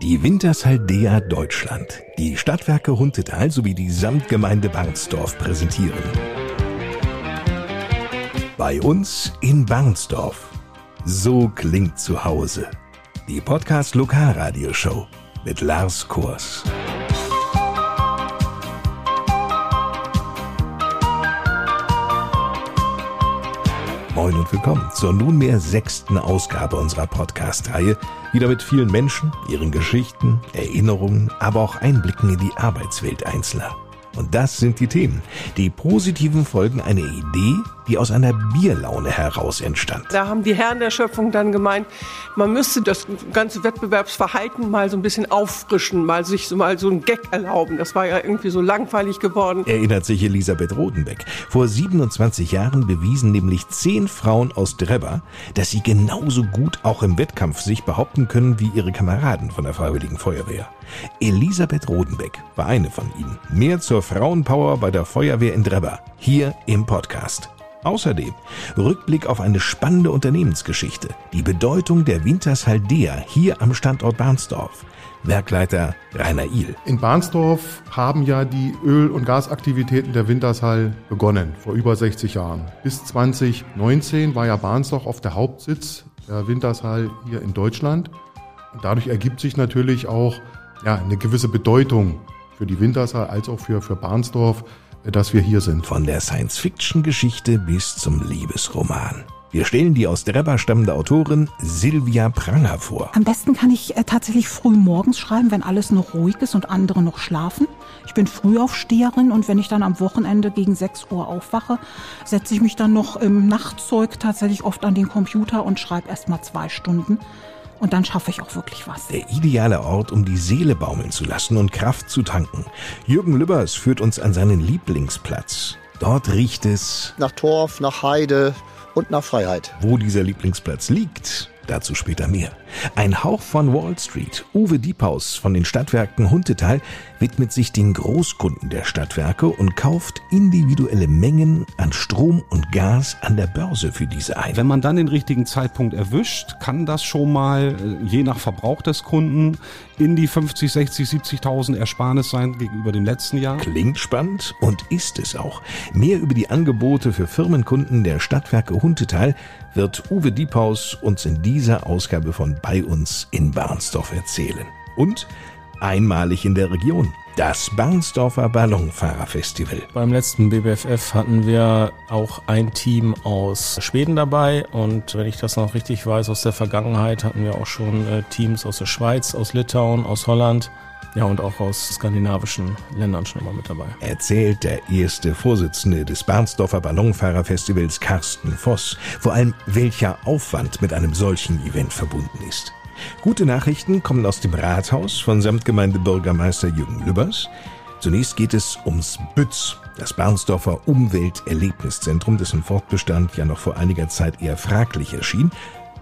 Die Wintershaldea Deutschland, die Stadtwerke Huntetal sowie die Samtgemeinde Barnsdorf präsentieren. Bei uns in Barnsdorf. So klingt zu Hause. Die Podcast Lokalradioshow mit Lars Kurs. Moin und willkommen zur nunmehr sechsten Ausgabe unserer Podcast-Reihe. Wieder mit vielen Menschen, ihren Geschichten, Erinnerungen, aber auch Einblicken in die Arbeitswelt Einzelner. Und das sind die Themen. Die positiven Folgen einer Idee, die aus einer Bierlaune heraus entstand. Da haben die Herren der Schöpfung dann gemeint, man müsste das ganze Wettbewerbsverhalten mal so ein bisschen auffrischen, mal sich so mal so einen Gag erlauben. Das war ja irgendwie so langweilig geworden. Erinnert sich Elisabeth Rodenbeck. Vor 27 Jahren bewiesen nämlich zehn Frauen aus Drebber, dass sie genauso gut auch im Wettkampf sich behaupten können wie ihre Kameraden von der Freiwilligen Feuerwehr. Elisabeth Rodenbeck war eine von ihnen. Mehr zur Frauenpower bei der Feuerwehr in Drebber. Hier im Podcast. Außerdem Rückblick auf eine spannende Unternehmensgeschichte, die Bedeutung der Wintershaldea hier am Standort Barnsdorf. Werkleiter Rainer Ihl. In Barnsdorf haben ja die Öl- und Gasaktivitäten der Wintershall begonnen, vor über 60 Jahren. Bis 2019 war ja Barnsdorf oft der Hauptsitz der Wintershall hier in Deutschland. Und dadurch ergibt sich natürlich auch ja, eine gewisse Bedeutung für die Wintershall als auch für, für Barnsdorf dass wir hier sind. Von der Science-Fiction-Geschichte bis zum Liebesroman. Wir stellen die aus Drebber stammende Autorin Silvia Pranger vor. Am besten kann ich äh, tatsächlich früh morgens schreiben, wenn alles noch ruhig ist und andere noch schlafen. Ich bin Frühaufsteherin und wenn ich dann am Wochenende gegen 6 Uhr aufwache, setze ich mich dann noch im Nachtzeug tatsächlich oft an den Computer und schreibe erst mal zwei Stunden. Und dann schaffe ich auch wirklich was. Der ideale Ort, um die Seele baumeln zu lassen und Kraft zu tanken. Jürgen Lübbers führt uns an seinen Lieblingsplatz. Dort riecht es nach Torf, nach Heide und nach Freiheit. Wo dieser Lieblingsplatz liegt, dazu später mehr. Ein Hauch von Wall Street. Uwe Diephaus von den Stadtwerken Huntetal widmet sich den Großkunden der Stadtwerke und kauft individuelle Mengen an Strom und Gas an der Börse für diese ein. Wenn man dann den richtigen Zeitpunkt erwischt, kann das schon mal, äh, je nach Verbrauch des Kunden, in die 50, 60, 70.000 Ersparnis sein gegenüber dem letzten Jahr. Klingt spannend und ist es auch. Mehr über die Angebote für Firmenkunden der Stadtwerke Huntetal wird Uwe Diephaus uns in dieser Ausgabe von Bei uns in Barnsdorf erzählen. Und einmalig in der Region. Das Barnsdorfer Ballonfahrerfestival. Beim letzten BBFF hatten wir auch ein Team aus Schweden dabei und wenn ich das noch richtig weiß aus der Vergangenheit, hatten wir auch schon äh, Teams aus der Schweiz, aus Litauen, aus Holland. Ja, und auch aus skandinavischen Ländern schon immer mit dabei. Erzählt der erste Vorsitzende des Barnsdorfer Ballonfahrerfestivals, Carsten Voss, vor allem welcher Aufwand mit einem solchen Event verbunden ist. Gute Nachrichten kommen aus dem Rathaus von Samtgemeindebürgermeister Jürgen Lübbers. Zunächst geht es ums Bütz, das Barnsdorfer Umwelterlebniszentrum, dessen Fortbestand ja noch vor einiger Zeit eher fraglich erschien.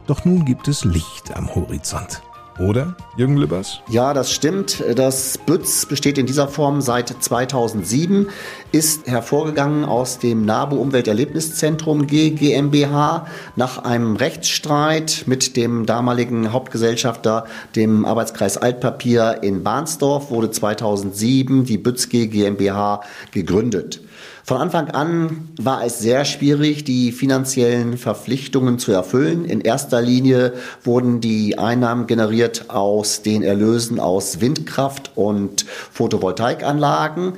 Doch nun gibt es Licht am Horizont. Oder, Jürgen Lübbers? Ja, das stimmt. Das Bütz besteht in dieser Form seit 2007, ist hervorgegangen aus dem NABU Umwelterlebniszentrum GmbH nach einem Rechtsstreit mit dem damaligen Hauptgesellschafter, dem Arbeitskreis Altpapier in Bahnsdorf, wurde 2007 die Bütz GmbH gegründet. Von Anfang an war es sehr schwierig, die finanziellen Verpflichtungen zu erfüllen. In erster Linie wurden die Einnahmen generiert aus den Erlösen aus Windkraft und Photovoltaikanlagen.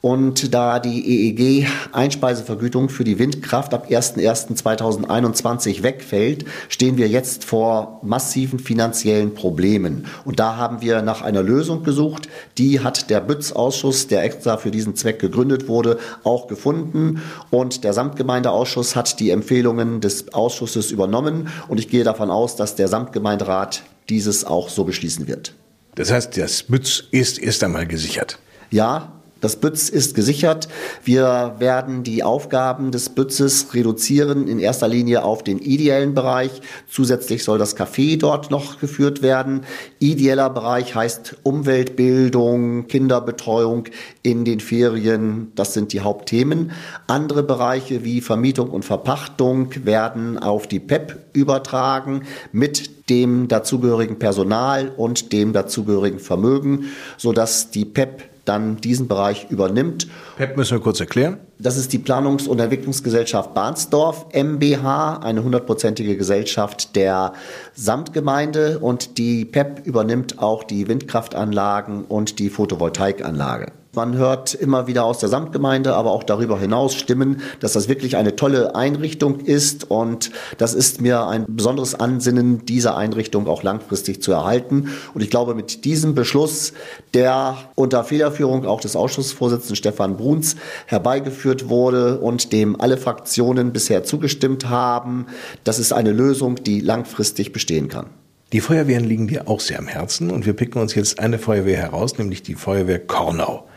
Und da die EEG-Einspeisevergütung für die Windkraft ab 01.01.2021 wegfällt, stehen wir jetzt vor massiven finanziellen Problemen. Und da haben wir nach einer Lösung gesucht. Die hat der Bütz-Ausschuss, der extra für diesen Zweck gegründet wurde, auch gefunden. Und der Samtgemeindeausschuss hat die Empfehlungen des Ausschusses übernommen. Und ich gehe davon aus, dass der Samtgemeinderat dieses auch so beschließen wird. Das heißt, das Bütz ist erst einmal gesichert. Ja, das Bütz ist gesichert. Wir werden die Aufgaben des Bützes reduzieren, in erster Linie auf den ideellen Bereich. Zusätzlich soll das Café dort noch geführt werden. Ideeller Bereich heißt Umweltbildung, Kinderbetreuung in den Ferien. Das sind die Hauptthemen. Andere Bereiche wie Vermietung und Verpachtung werden auf die PEP übertragen mit dem dazugehörigen Personal und dem dazugehörigen Vermögen, sodass die PEP dann diesen Bereich übernimmt. PEP müssen wir kurz erklären. Das ist die Planungs- und Entwicklungsgesellschaft Bahnsdorf MBH, eine hundertprozentige Gesellschaft der Samtgemeinde und die PEP übernimmt auch die Windkraftanlagen und die Photovoltaikanlage. Man hört immer wieder aus der Samtgemeinde, aber auch darüber hinaus Stimmen, dass das wirklich eine tolle Einrichtung ist und das ist mir ein besonderes Ansinnen, diese Einrichtung auch langfristig zu erhalten. Und ich glaube, mit diesem Beschluss, der unter Federführung auch des Ausschussvorsitzenden Stefan Bruns herbeigeführt wurde und dem alle Fraktionen bisher zugestimmt haben, das ist eine Lösung, die langfristig bestehen kann. Die Feuerwehren liegen dir auch sehr am Herzen und wir picken uns jetzt eine Feuerwehr heraus, nämlich die Feuerwehr Kornau.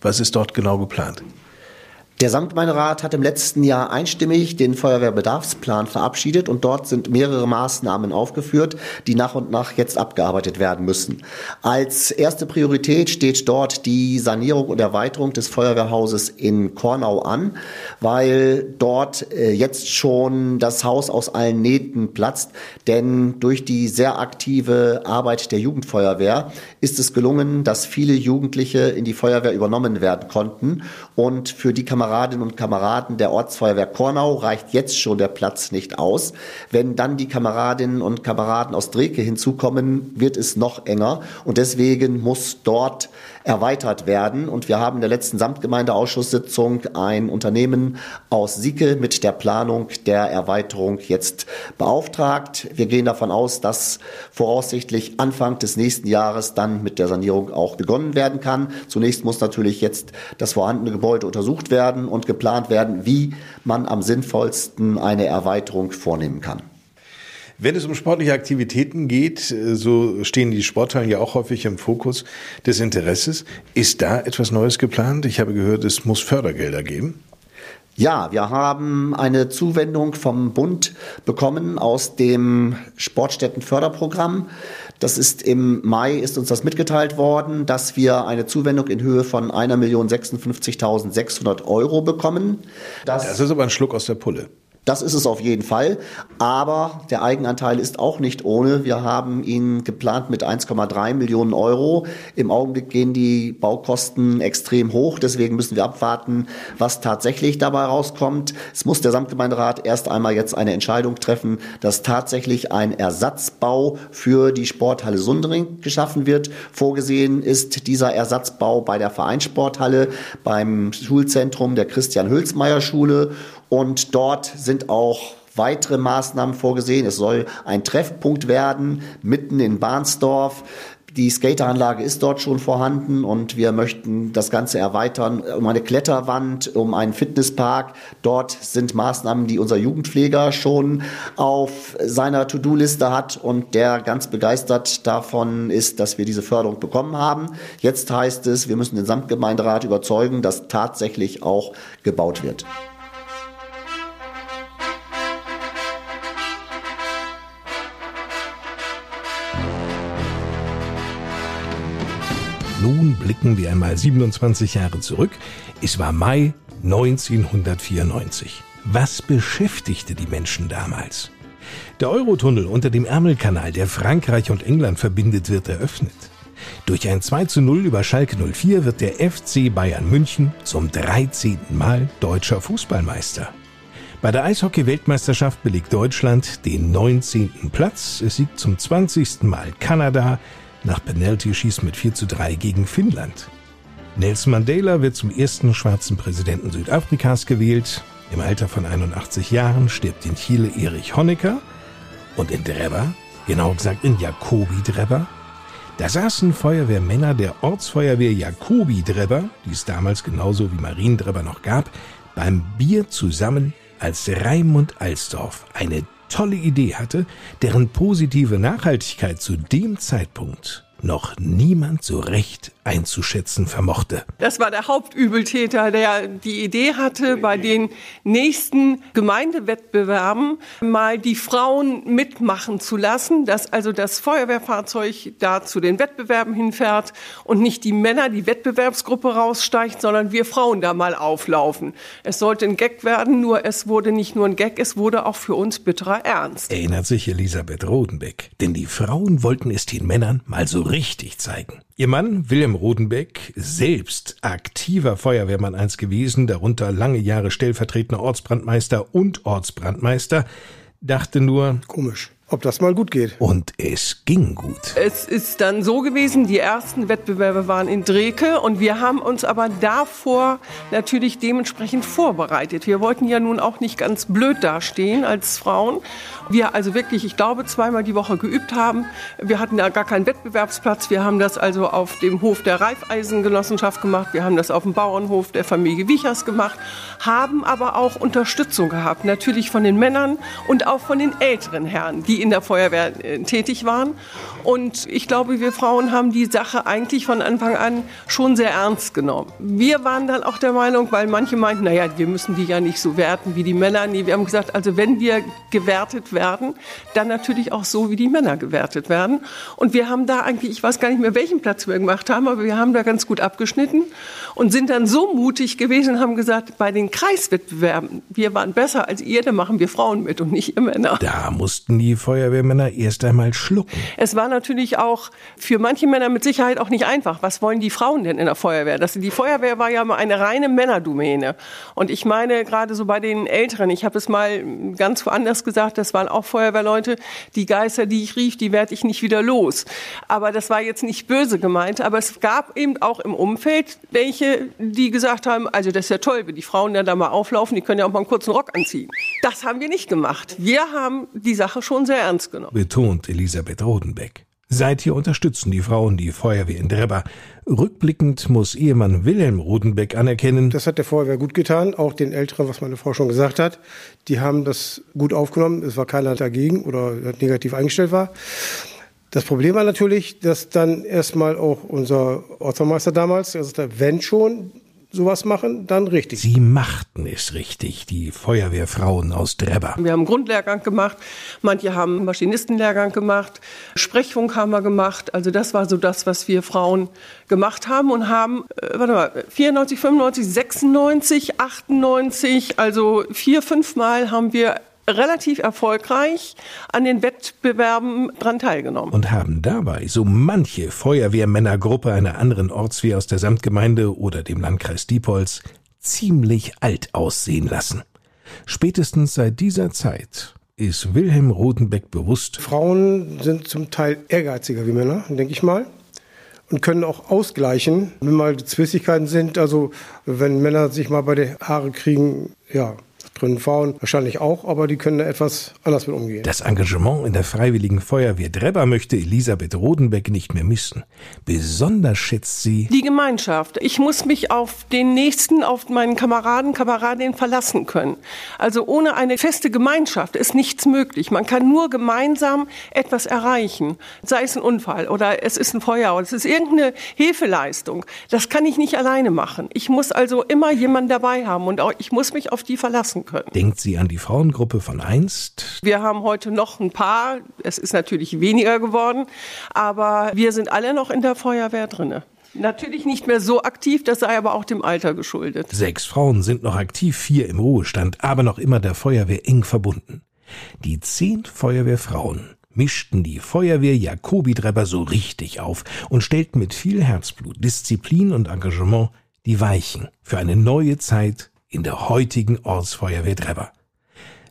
Was ist dort genau geplant? Der Samtgemeinderat hat im letzten Jahr einstimmig den Feuerwehrbedarfsplan verabschiedet und dort sind mehrere Maßnahmen aufgeführt, die nach und nach jetzt abgearbeitet werden müssen. Als erste Priorität steht dort die Sanierung und Erweiterung des Feuerwehrhauses in Kornau an, weil dort äh, jetzt schon das Haus aus allen Nähten platzt, denn durch die sehr aktive Arbeit der Jugendfeuerwehr ist es gelungen, dass viele Jugendliche in die Feuerwehr übernommen werden konnten und für die Kameraden Kameradinnen und Kameraden der Ortsfeuerwehr Kornau reicht jetzt schon der Platz nicht aus. Wenn dann die Kameradinnen und Kameraden aus Dreke hinzukommen, wird es noch enger. Und deswegen muss dort erweitert werden. Und wir haben in der letzten Samtgemeindeausschusssitzung ein Unternehmen aus Sieke mit der Planung der Erweiterung jetzt beauftragt. Wir gehen davon aus, dass voraussichtlich Anfang des nächsten Jahres dann mit der Sanierung auch begonnen werden kann. Zunächst muss natürlich jetzt das vorhandene Gebäude untersucht werden und geplant werden, wie man am sinnvollsten eine Erweiterung vornehmen kann. Wenn es um sportliche Aktivitäten geht, so stehen die Sporthallen ja auch häufig im Fokus des Interesses. Ist da etwas Neues geplant? Ich habe gehört, es muss Fördergelder geben. Ja, wir haben eine Zuwendung vom Bund bekommen aus dem Sportstättenförderprogramm. Das ist im Mai ist uns das mitgeteilt worden, dass wir eine Zuwendung in Höhe von 1.056.600 Euro bekommen. Das, das ist aber ein Schluck aus der Pulle. Das ist es auf jeden Fall. Aber der Eigenanteil ist auch nicht ohne. Wir haben ihn geplant mit 1,3 Millionen Euro. Im Augenblick gehen die Baukosten extrem hoch. Deswegen müssen wir abwarten, was tatsächlich dabei rauskommt. Es muss der Samtgemeinderat erst einmal jetzt eine Entscheidung treffen, dass tatsächlich ein Ersatzbau für die Sporthalle Sundering geschaffen wird. Vorgesehen ist dieser Ersatzbau bei der Vereinssporthalle, beim Schulzentrum der Christian-Hülsmeier-Schule und dort sind auch weitere Maßnahmen vorgesehen. Es soll ein Treffpunkt werden, mitten in Bahnsdorf. Die Skateranlage ist dort schon vorhanden und wir möchten das Ganze erweitern um eine Kletterwand, um einen Fitnesspark. Dort sind Maßnahmen, die unser Jugendpfleger schon auf seiner To-Do-Liste hat und der ganz begeistert davon ist, dass wir diese Förderung bekommen haben. Jetzt heißt es, wir müssen den Samtgemeinderat überzeugen, dass tatsächlich auch gebaut wird. Nun blicken wir einmal 27 Jahre zurück. Es war Mai 1994. Was beschäftigte die Menschen damals? Der Eurotunnel unter dem Ärmelkanal, der Frankreich und England verbindet, wird eröffnet. Durch ein 2 zu 0 über Schalke 04 wird der FC Bayern München zum 13. Mal deutscher Fußballmeister. Bei der Eishockey-Weltmeisterschaft belegt Deutschland den 19. Platz. Es siegt zum 20. Mal Kanada nach Penalty-Schieß mit 4 zu 3 gegen Finnland. Nelson Mandela wird zum ersten schwarzen Präsidenten Südafrikas gewählt. Im Alter von 81 Jahren stirbt in Chile Erich Honecker und in Drebber, genau gesagt in Jacobi Drebber, da saßen Feuerwehrmänner der Ortsfeuerwehr Jacobi Drebber, die es damals genauso wie Mariendrebber noch gab, beim Bier zusammen, als Raimund Alsdorf eine tolle Idee hatte, deren positive Nachhaltigkeit zu dem Zeitpunkt noch niemand so recht einzuschätzen vermochte. Das war der Hauptübeltäter, der die Idee hatte, bei den nächsten Gemeindewettbewerben mal die Frauen mitmachen zu lassen, dass also das Feuerwehrfahrzeug da zu den Wettbewerben hinfährt und nicht die Männer, die Wettbewerbsgruppe raussteigt, sondern wir Frauen da mal auflaufen. Es sollte ein Gag werden, nur es wurde nicht nur ein Gag, es wurde auch für uns bitterer Ernst. Erinnert sich Elisabeth Rodenbeck. Denn die Frauen wollten es den Männern mal so richtig zeigen. Ihr Mann, Wilhelm Rodenbeck, selbst aktiver Feuerwehrmann einst gewesen, darunter lange Jahre stellvertretender Ortsbrandmeister und Ortsbrandmeister, dachte nur, komisch ob das mal gut geht. Und es ging gut. Es ist dann so gewesen, die ersten Wettbewerbe waren in Dreke und wir haben uns aber davor natürlich dementsprechend vorbereitet. Wir wollten ja nun auch nicht ganz blöd dastehen als Frauen. Wir also wirklich, ich glaube, zweimal die Woche geübt haben. Wir hatten da gar keinen Wettbewerbsplatz. Wir haben das also auf dem Hof der Reifeisengenossenschaft gemacht. Wir haben das auf dem Bauernhof der Familie Wiechers gemacht, haben aber auch Unterstützung gehabt. Natürlich von den Männern und auch von den älteren Herren, die in der Feuerwehr äh, tätig waren. Und ich glaube, wir Frauen haben die Sache eigentlich von Anfang an schon sehr ernst genommen. Wir waren dann auch der Meinung, weil manche meinten, naja, wir müssen die ja nicht so werten wie die Männer. Nee, wir haben gesagt, also wenn wir gewertet werden, dann natürlich auch so, wie die Männer gewertet werden. Und wir haben da eigentlich, ich weiß gar nicht mehr, welchen Platz wir gemacht haben, aber wir haben da ganz gut abgeschnitten und sind dann so mutig gewesen und haben gesagt, bei den Kreiswettbewerben, wir waren besser als ihr, da machen wir Frauen mit und nicht ihr Männer. Da mussten die Feuerwehrmänner erst einmal schlucken. Es war natürlich auch für manche Männer mit Sicherheit auch nicht einfach. Was wollen die Frauen denn in der Feuerwehr? Das, die Feuerwehr war ja mal eine reine Männerdomäne. Und ich meine, gerade so bei den Älteren, ich habe es mal ganz woanders gesagt, das waren auch Feuerwehrleute, die Geister, die ich rief, die werde ich nicht wieder los. Aber das war jetzt nicht böse gemeint, aber es gab eben auch im Umfeld welche, die gesagt haben, also das ist ja toll, wenn die Frauen dann da mal auflaufen, die können ja auch mal einen kurzen Rock anziehen. Das haben wir nicht gemacht. Wir haben die Sache schon sehr ernst genommen. Betont Elisabeth Rodenbeck. Seither unterstützen die Frauen die Feuerwehr in Drebber. Rückblickend muss Ehemann Wilhelm Rodenbeck anerkennen. Das hat der Feuerwehr gut getan, auch den Älteren, was meine Frau schon gesagt hat. Die haben das gut aufgenommen. Es war keiner dagegen oder negativ eingestellt war. Das Problem war natürlich, dass dann erstmal auch unser Ortsmeister damals, der sagte, wenn schon sowas machen, dann richtig. Sie machten es richtig, die Feuerwehrfrauen aus Drebber. Wir haben einen Grundlehrgang gemacht, manche haben einen Maschinistenlehrgang gemacht, Sprechfunk haben wir gemacht. Also das war so das, was wir Frauen gemacht haben und haben, äh, warte mal, 94, 95, 96, 98, also vier, fünf Mal haben wir relativ erfolgreich an den Wettbewerben dran teilgenommen. Und haben dabei so manche Feuerwehrmännergruppe einer anderen Ortswehr aus der Samtgemeinde oder dem Landkreis Diepholz ziemlich alt aussehen lassen. Spätestens seit dieser Zeit ist Wilhelm Rodenbeck bewusst. Frauen sind zum Teil ehrgeiziger wie Männer, denke ich mal und können auch ausgleichen, wenn mal Zwistigkeiten sind. Also wenn Männer sich mal bei den Haare kriegen, ja, können Frauen wahrscheinlich auch, aber die können da etwas anders mit umgehen. Das Engagement in der Freiwilligen Feuerwehr Drebber möchte Elisabeth Rodenbeck nicht mehr missen. Besonders schätzt sie die Gemeinschaft. Ich muss mich auf den Nächsten, auf meinen Kameraden, Kameradinnen verlassen können. Also ohne eine feste Gemeinschaft ist nichts möglich. Man kann nur gemeinsam etwas erreichen. Sei es ein Unfall oder es ist ein Feuer oder es ist irgendeine Hilfeleistung. Das kann ich nicht alleine machen. Ich muss also immer jemanden dabei haben und auch ich muss mich auf die verlassen können. Denkt sie an die Frauengruppe von einst? Wir haben heute noch ein paar. Es ist natürlich weniger geworden, aber wir sind alle noch in der Feuerwehr drinne. Natürlich nicht mehr so aktiv, das sei aber auch dem Alter geschuldet. Sechs Frauen sind noch aktiv, vier im Ruhestand, aber noch immer der Feuerwehr eng verbunden. Die zehn Feuerwehrfrauen mischten die Feuerwehr Jakobi-Drebber so richtig auf und stellten mit viel Herzblut, Disziplin und Engagement die Weichen für eine neue Zeit in der heutigen Ortsfeuerwehr Drebber.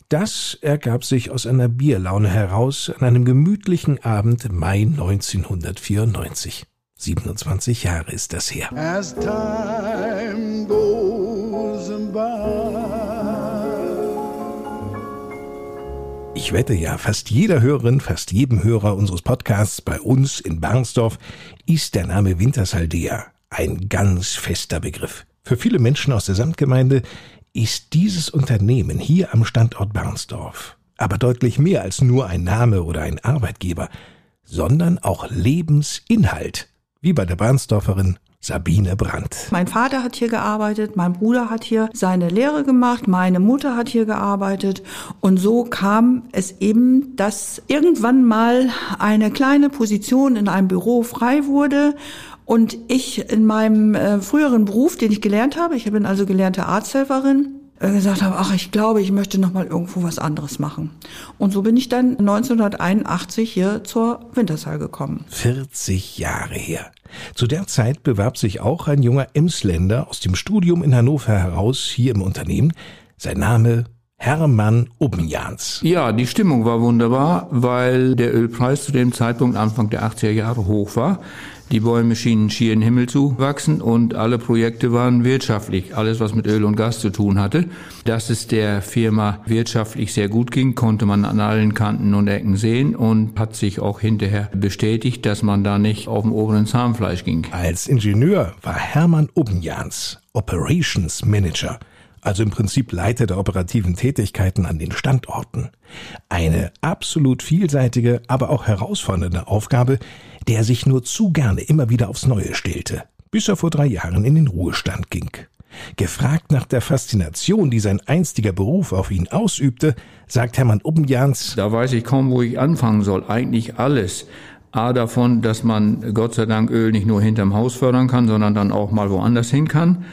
Das ergab sich aus einer Bierlaune heraus an einem gemütlichen Abend Mai 1994. 27 Jahre ist das her. As time goes by. Ich wette ja, fast jeder Hörerin, fast jedem Hörer unseres Podcasts bei uns in Barnsdorf ist der Name Wintershaldea ein ganz fester Begriff. Für viele Menschen aus der Samtgemeinde ist dieses Unternehmen hier am Standort Barnsdorf aber deutlich mehr als nur ein Name oder ein Arbeitgeber, sondern auch Lebensinhalt, wie bei der Barnsdorferin Sabine Brandt. Mein Vater hat hier gearbeitet, mein Bruder hat hier seine Lehre gemacht, meine Mutter hat hier gearbeitet und so kam es eben, dass irgendwann mal eine kleine Position in einem Büro frei wurde und ich in meinem äh, früheren Beruf, den ich gelernt habe, ich bin also gelernte Arzthelferin, äh, gesagt habe, ach, ich glaube, ich möchte noch mal irgendwo was anderes machen. Und so bin ich dann 1981 hier zur Wintershall gekommen. 40 Jahre her. Zu der Zeit bewarb sich auch ein junger Emsländer aus dem Studium in Hannover heraus hier im Unternehmen. Sein Name Hermann Obenjans. Ja, die Stimmung war wunderbar, weil der Ölpreis zu dem Zeitpunkt Anfang der 80er Jahre hoch war. Die Bohrmaschinen schieren Himmel zu wachsen und alle Projekte waren wirtschaftlich. Alles, was mit Öl und Gas zu tun hatte. Dass es der Firma wirtschaftlich sehr gut ging, konnte man an allen Kanten und Ecken sehen und hat sich auch hinterher bestätigt, dass man da nicht auf dem oberen Zahnfleisch ging. Als Ingenieur war Hermann Obenjans Operations Manager also im Prinzip Leiter der operativen Tätigkeiten an den Standorten. Eine absolut vielseitige, aber auch herausfordernde Aufgabe, der sich nur zu gerne immer wieder aufs Neue stellte, bis er vor drei Jahren in den Ruhestand ging. Gefragt nach der Faszination, die sein einstiger Beruf auf ihn ausübte, sagt Hermann Ubbenjans, Da weiß ich kaum, wo ich anfangen soll. Eigentlich alles. A davon, dass man Gott sei Dank Öl nicht nur hinterm Haus fördern kann, sondern dann auch mal woanders hin kann.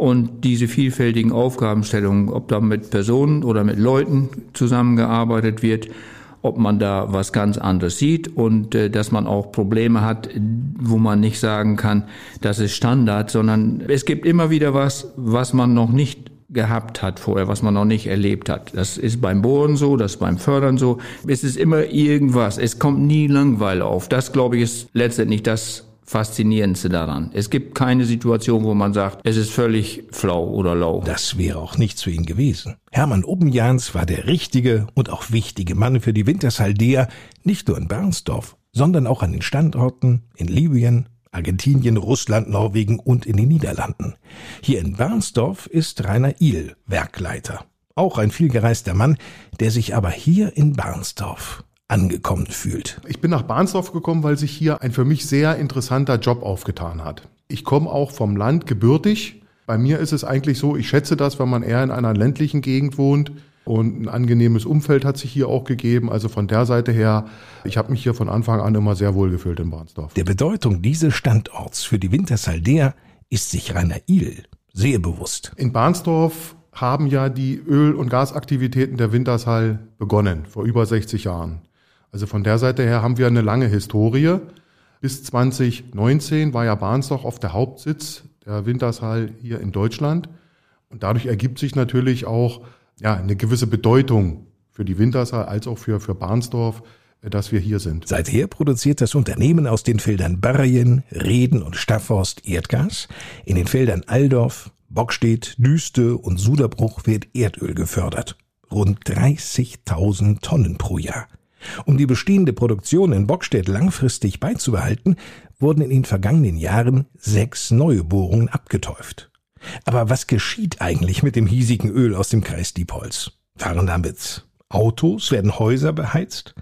Und diese vielfältigen Aufgabenstellungen, ob da mit Personen oder mit Leuten zusammengearbeitet wird, ob man da was ganz anderes sieht und äh, dass man auch Probleme hat, wo man nicht sagen kann, das ist Standard, sondern es gibt immer wieder was, was man noch nicht gehabt hat vorher, was man noch nicht erlebt hat. Das ist beim Bohren so, das ist beim Fördern so. Es ist immer irgendwas. Es kommt nie Langweile auf. Das, glaube ich, ist letztendlich das Faszinierendste daran. Es gibt keine Situation, wo man sagt, es ist völlig flau oder lau. Das wäre auch nichts für ihn gewesen. Hermann Obenjans war der richtige und auch wichtige Mann für die Wintershaldea, nicht nur in Bernsdorf, sondern auch an den Standorten in Libyen, Argentinien, Russland, Norwegen und in den Niederlanden. Hier in Bernsdorf ist Rainer Ihl Werkleiter. Auch ein vielgereister Mann, der sich aber hier in Bernsdorf angekommen fühlt. Ich bin nach Barnsdorf gekommen, weil sich hier ein für mich sehr interessanter Job aufgetan hat. Ich komme auch vom Land gebürtig. Bei mir ist es eigentlich so, ich schätze das, wenn man eher in einer ländlichen Gegend wohnt. Und ein angenehmes Umfeld hat sich hier auch gegeben. Also von der Seite her, ich habe mich hier von Anfang an immer sehr wohl gefühlt in Barnsdorf. Der Bedeutung dieses Standorts für die Wintersaldea ist sich Rainer Ihl sehr bewusst. In Barnsdorf haben ja die Öl- und Gasaktivitäten der Wintershall begonnen, vor über 60 Jahren. Also von der Seite her haben wir eine lange Historie. Bis 2019 war ja Barnsdorf oft der Hauptsitz der Wintershall hier in Deutschland. Und dadurch ergibt sich natürlich auch ja, eine gewisse Bedeutung für die Wintershall als auch für, für Barnsdorf, dass wir hier sind. Seither produziert das Unternehmen aus den Feldern Barrien, Reden und Staffhorst Erdgas. In den Feldern Aldorf, Bockstedt, Düste und Suderbruch wird Erdöl gefördert. Rund 30.000 Tonnen pro Jahr. Um die bestehende Produktion in Bockstedt langfristig beizubehalten, wurden in den vergangenen Jahren sechs neue Bohrungen abgetäuft. Aber was geschieht eigentlich mit dem hiesigen Öl aus dem Kreis Diepholz? Fahren damit Autos, werden Häuser beheizt?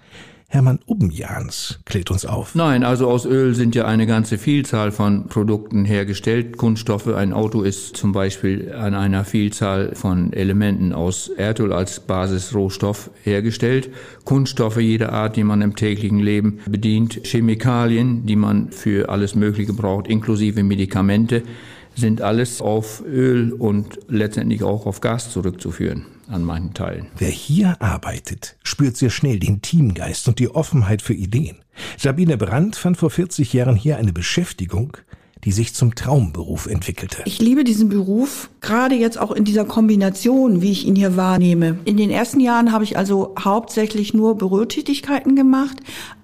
Hermann Ubbenjans klärt uns auf. Nein, also aus Öl sind ja eine ganze Vielzahl von Produkten hergestellt. Kunststoffe, ein Auto ist zum Beispiel an einer Vielzahl von Elementen aus Erdöl als Basisrohstoff hergestellt. Kunststoffe jeder Art, die man im täglichen Leben bedient. Chemikalien, die man für alles Mögliche braucht, inklusive Medikamente sind alles auf Öl und letztendlich auch auf Gas zurückzuführen an manchen Teilen. Wer hier arbeitet, spürt sehr schnell den Teamgeist und die Offenheit für Ideen. Sabine Brandt fand vor 40 Jahren hier eine Beschäftigung, die sich zum Traumberuf entwickelte. Ich liebe diesen Beruf, gerade jetzt auch in dieser Kombination, wie ich ihn hier wahrnehme. In den ersten Jahren habe ich also hauptsächlich nur Bürotätigkeiten gemacht,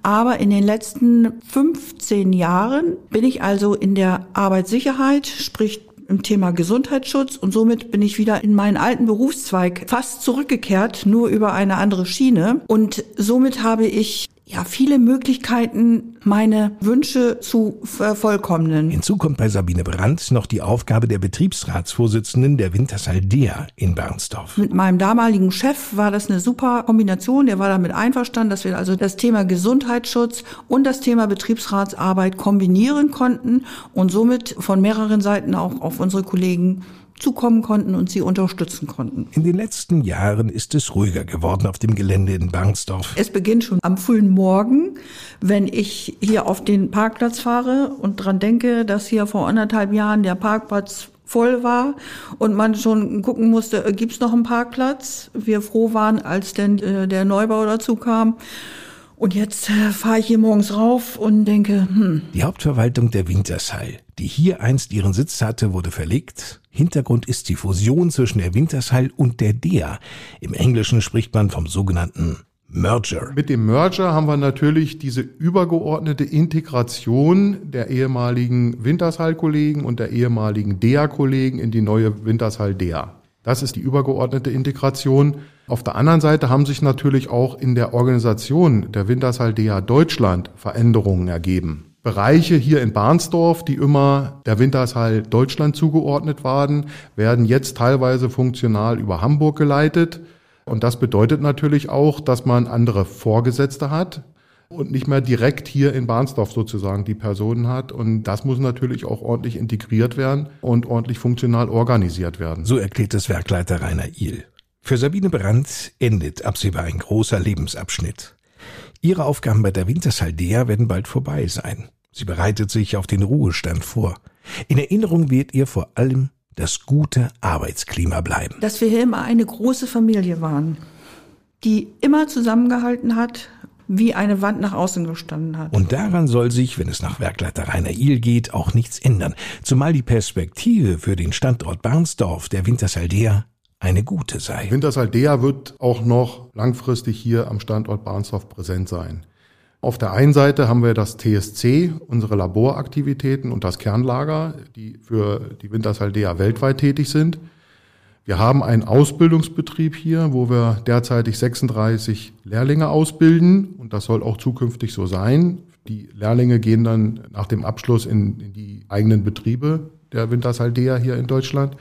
aber in den letzten 15 Jahren bin ich also in der Arbeitssicherheit, sprich im Thema Gesundheitsschutz und somit bin ich wieder in meinen alten Berufszweig fast zurückgekehrt, nur über eine andere Schiene. Und somit habe ich ja viele Möglichkeiten, meine Wünsche zu vervollkommnen. Hinzu kommt bei Sabine Brandt noch die Aufgabe der Betriebsratsvorsitzenden der Wintershall Dea in Bernsdorf. Mit meinem damaligen Chef war das eine super Kombination. Der war damit einverstanden, dass wir also das Thema Gesundheitsschutz und das Thema Betriebsratsarbeit kombinieren konnten und somit von mehreren Seiten auch auf unsere Kollegen zukommen konnten und sie unterstützen konnten. In den letzten Jahren ist es ruhiger geworden auf dem Gelände in Barnsdorf. Es beginnt schon am frühen Morgen, wenn ich hier auf den Parkplatz fahre und dran denke, dass hier vor anderthalb Jahren der Parkplatz voll war und man schon gucken musste, äh, gibt's noch einen Parkplatz? Wir froh waren, als denn äh, der Neubau dazu kam. Und jetzt äh, fahre ich hier morgens rauf und denke, hm. Die Hauptverwaltung der Wintershall, die hier einst ihren Sitz hatte, wurde verlegt. Hintergrund ist die Fusion zwischen der Wintershall und der DEA. Im Englischen spricht man vom sogenannten Merger. Mit dem Merger haben wir natürlich diese übergeordnete Integration der ehemaligen Wintershall-Kollegen und der ehemaligen DEA-Kollegen in die neue Wintershall-DEA. Das ist die übergeordnete Integration. Auf der anderen Seite haben sich natürlich auch in der Organisation der Wintershall DEA Deutschland Veränderungen ergeben. Bereiche hier in Barnsdorf, die immer der Wintershall Deutschland zugeordnet waren, werden jetzt teilweise funktional über Hamburg geleitet. Und das bedeutet natürlich auch, dass man andere Vorgesetzte hat und nicht mehr direkt hier in Barnsdorf sozusagen die Personen hat. Und das muss natürlich auch ordentlich integriert werden und ordentlich funktional organisiert werden. So erklärt es Werkleiter Rainer Ihl. Für Sabine Brandt endet absehbar ein großer Lebensabschnitt. Ihre Aufgaben bei der Wintershaldea werden bald vorbei sein. Sie bereitet sich auf den Ruhestand vor. In Erinnerung wird ihr vor allem das gute Arbeitsklima bleiben. Dass wir hier immer eine große Familie waren, die immer zusammengehalten hat, wie eine Wand nach außen gestanden hat. Und daran soll sich, wenn es nach Werkleiter Rainer Ihl geht, auch nichts ändern. Zumal die Perspektive für den Standort Barnsdorf der Wintersaldea eine gute sei. Wintersaldea wird auch noch langfristig hier am Standort Barnsdorf präsent sein. Auf der einen Seite haben wir das TSC, unsere Laboraktivitäten und das Kernlager, die für die Wintersaldea weltweit tätig sind. Wir haben einen Ausbildungsbetrieb hier, wo wir derzeitig 36 Lehrlinge ausbilden und das soll auch zukünftig so sein. Die Lehrlinge gehen dann nach dem Abschluss in, in die eigenen Betriebe der Wintersaldea hier in Deutschland.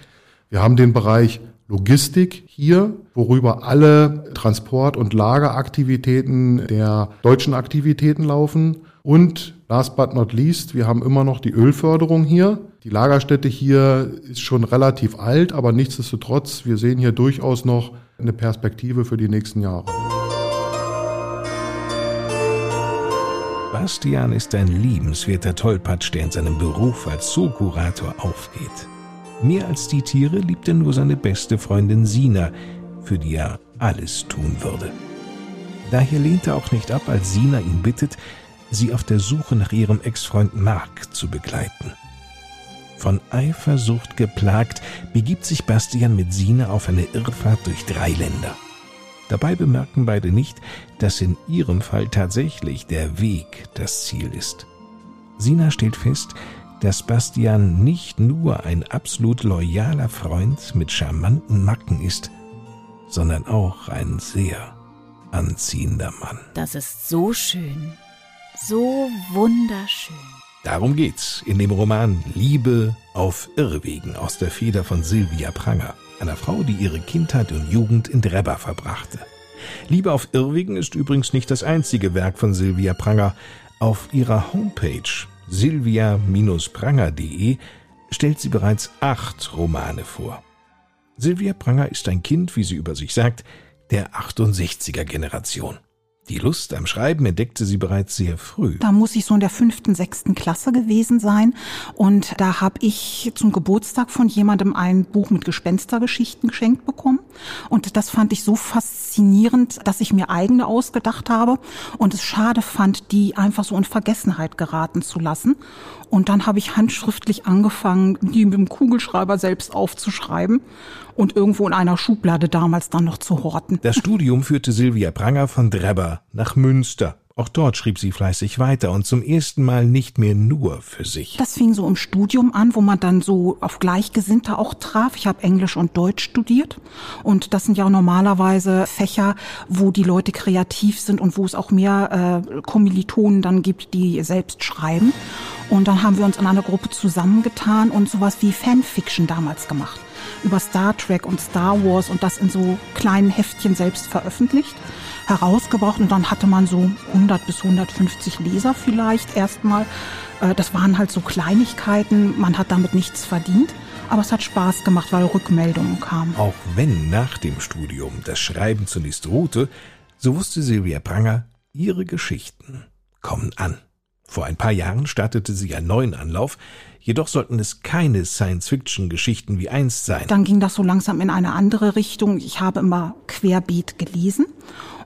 Wir haben den Bereich Logistik hier, worüber alle Transport- und Lageraktivitäten der deutschen Aktivitäten laufen. Und last but not least, wir haben immer noch die Ölförderung hier. Die Lagerstätte hier ist schon relativ alt, aber nichtsdestotrotz, wir sehen hier durchaus noch eine Perspektive für die nächsten Jahre. Bastian ist ein liebenswerter Tollpatsch, der in seinem Beruf als Zookurator aufgeht. Mehr als die Tiere liebt er nur seine beste Freundin Sina, für die er alles tun würde. Daher lehnt er auch nicht ab, als Sina ihn bittet, sie auf der Suche nach ihrem Ex-Freund Mark zu begleiten. Von Eifersucht geplagt, begibt sich Bastian mit Sina auf eine Irrfahrt durch drei Länder. Dabei bemerken beide nicht, dass in ihrem Fall tatsächlich der Weg das Ziel ist. Sina stellt fest, dass Bastian nicht nur ein absolut loyaler Freund mit charmanten Macken ist, sondern auch ein sehr anziehender Mann. Das ist so schön, so wunderschön. Darum geht's in dem Roman Liebe auf Irrwegen aus der Feder von Sylvia Pranger, einer Frau, die ihre Kindheit und Jugend in Drebber verbrachte. Liebe auf Irrwegen ist übrigens nicht das einzige Werk von Sylvia Pranger. Auf ihrer Homepage silvia-pranger.de stellt sie bereits acht Romane vor. Silvia Pranger ist ein Kind, wie sie über sich sagt, der 68er Generation. Die Lust am Schreiben entdeckte sie bereits sehr früh. Da muss ich so in der fünften, sechsten Klasse gewesen sein. Und da habe ich zum Geburtstag von jemandem ein Buch mit Gespenstergeschichten geschenkt bekommen. Und das fand ich so faszinierend, dass ich mir eigene ausgedacht habe und es schade fand, die einfach so in Vergessenheit geraten zu lassen. Und dann habe ich handschriftlich angefangen, die mit dem Kugelschreiber selbst aufzuschreiben und irgendwo in einer Schublade damals dann noch zu horten. Das Studium führte Silvia Pranger von Drebber nach Münster Auch dort schrieb sie fleißig weiter und zum ersten Mal nicht mehr nur für sich. Das fing so im Studium an, wo man dann so auf Gleichgesinnte auch traf. Ich habe Englisch und Deutsch studiert und das sind ja normalerweise Fächer, wo die Leute kreativ sind und wo es auch mehr äh, Kommilitonen dann gibt, die selbst schreiben. Und dann haben wir uns in einer Gruppe zusammengetan und sowas wie Fanfiction damals gemacht. Über Star Trek und Star Wars und das in so kleinen Heftchen selbst veröffentlicht herausgebracht und dann hatte man so 100 bis 150 Leser vielleicht erstmal. Äh, das waren halt so Kleinigkeiten, man hat damit nichts verdient. Aber es hat Spaß gemacht, weil Rückmeldungen kamen. Auch wenn nach dem Studium das Schreiben zunächst ruhte, so wusste Silvia Pranger, ihre Geschichten kommen an. Vor ein paar Jahren startete sie einen neuen Anlauf, jedoch sollten es keine Science-Fiction-Geschichten wie einst sein. Dann ging das so langsam in eine andere Richtung. Ich habe immer querbeet gelesen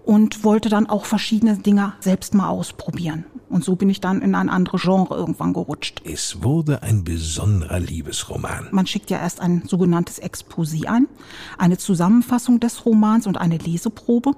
und wollte dann auch verschiedene Dinge selbst mal ausprobieren. Und so bin ich dann in ein anderes Genre irgendwann gerutscht. Es wurde ein besonderer Liebesroman. Man schickt ja erst ein sogenanntes Exposé ein, eine Zusammenfassung des Romans und eine Leseprobe.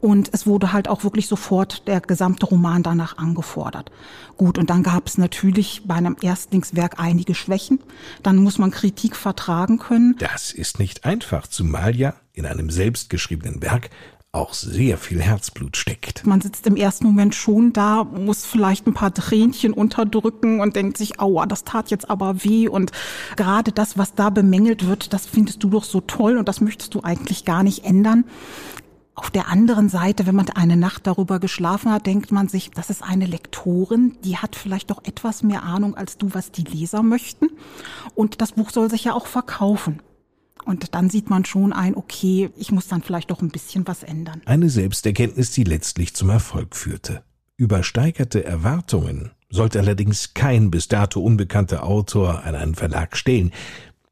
Und es wurde halt auch wirklich sofort der gesamte Roman danach angefordert. Gut, und dann gab es natürlich bei einem Erstlingswerk einige Schwächen. Dann muss man Kritik vertragen können. Das ist nicht einfach, zumal ja in einem selbstgeschriebenen Werk auch sehr viel Herzblut steckt. Man sitzt im ersten Moment schon da, muss vielleicht ein paar Tränchen unterdrücken und denkt sich, aua, das tat jetzt aber weh. Und gerade das, was da bemängelt wird, das findest du doch so toll und das möchtest du eigentlich gar nicht ändern. Auf der anderen Seite, wenn man eine Nacht darüber geschlafen hat, denkt man sich, das ist eine Lektorin, die hat vielleicht doch etwas mehr Ahnung als du, was die Leser möchten. Und das Buch soll sich ja auch verkaufen. Und dann sieht man schon ein, okay, ich muss dann vielleicht doch ein bisschen was ändern. Eine Selbsterkenntnis, die letztlich zum Erfolg führte. Übersteigerte Erwartungen sollte allerdings kein bis dato unbekannter Autor an einen Verlag stellen.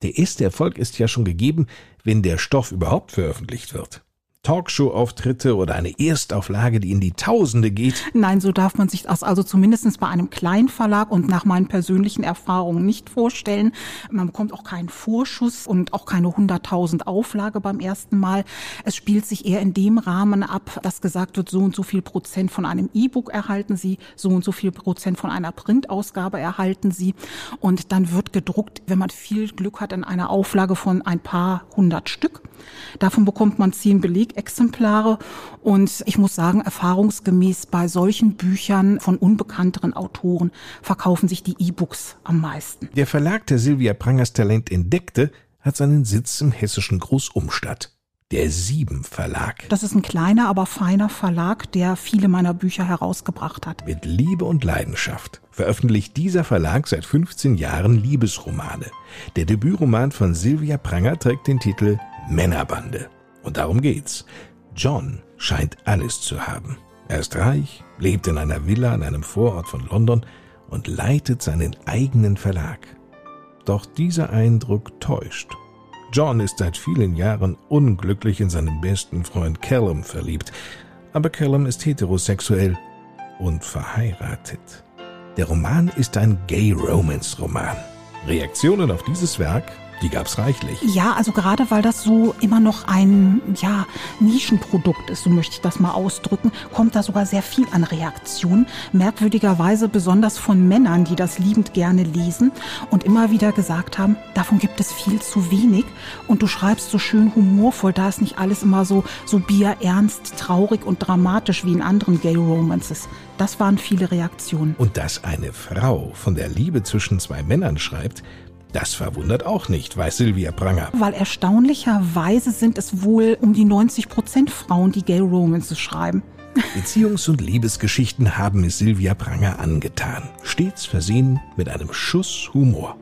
Der erste Erfolg ist ja schon gegeben, wenn der Stoff überhaupt veröffentlicht wird. Talkshow-Auftritte oder eine Erstauflage, die in die Tausende geht? Nein, so darf man sich das also zumindest bei einem kleinen Verlag und nach meinen persönlichen Erfahrungen nicht vorstellen. Man bekommt auch keinen Vorschuss und auch keine 100.000 Auflage beim ersten Mal. Es spielt sich eher in dem Rahmen ab, dass gesagt wird, so und so viel Prozent von einem E-Book erhalten Sie, so und so viel Prozent von einer Printausgabe erhalten Sie. Und dann wird gedruckt, wenn man viel Glück hat, in einer Auflage von ein paar hundert Stück. Davon bekommt man zehn Belegexemplare. Und ich muss sagen, erfahrungsgemäß bei solchen Büchern von unbekannteren Autoren verkaufen sich die E-Books am meisten. Der Verlag, der Silvia Prangers Talent entdeckte, hat seinen Sitz im hessischen Großumstadt der Sieben Verlag. Das ist ein kleiner, aber feiner Verlag, der viele meiner Bücher herausgebracht hat. Mit Liebe und Leidenschaft veröffentlicht dieser Verlag seit 15 Jahren Liebesromane. Der Debütroman von Sylvia Pranger trägt den Titel Männerbande. Und darum geht's. John scheint alles zu haben. Er ist reich, lebt in einer Villa in einem Vorort von London und leitet seinen eigenen Verlag. Doch dieser Eindruck täuscht. John ist seit vielen Jahren unglücklich in seinen besten Freund Callum verliebt, aber Callum ist heterosexuell und verheiratet. Der Roman ist ein Gay-Romance-Roman. Reaktionen auf dieses Werk die gab's reichlich. Ja, also gerade weil das so immer noch ein ja, Nischenprodukt ist, so möchte ich das mal ausdrücken, kommt da sogar sehr viel an Reaktionen. Merkwürdigerweise besonders von Männern, die das liebend gerne lesen und immer wieder gesagt haben, davon gibt es viel zu wenig und du schreibst so schön humorvoll, da ist nicht alles immer so, so bierernst, traurig und dramatisch wie in anderen Gay Romances. Das waren viele Reaktionen. Und dass eine Frau von der Liebe zwischen zwei Männern schreibt, das verwundert auch nicht, weiß Silvia Pranger. Weil erstaunlicherweise sind es wohl um die 90 Prozent Frauen, die Gay Romances schreiben. Beziehungs- und Liebesgeschichten haben es Silvia Pranger angetan. Stets versehen mit einem Schuss Humor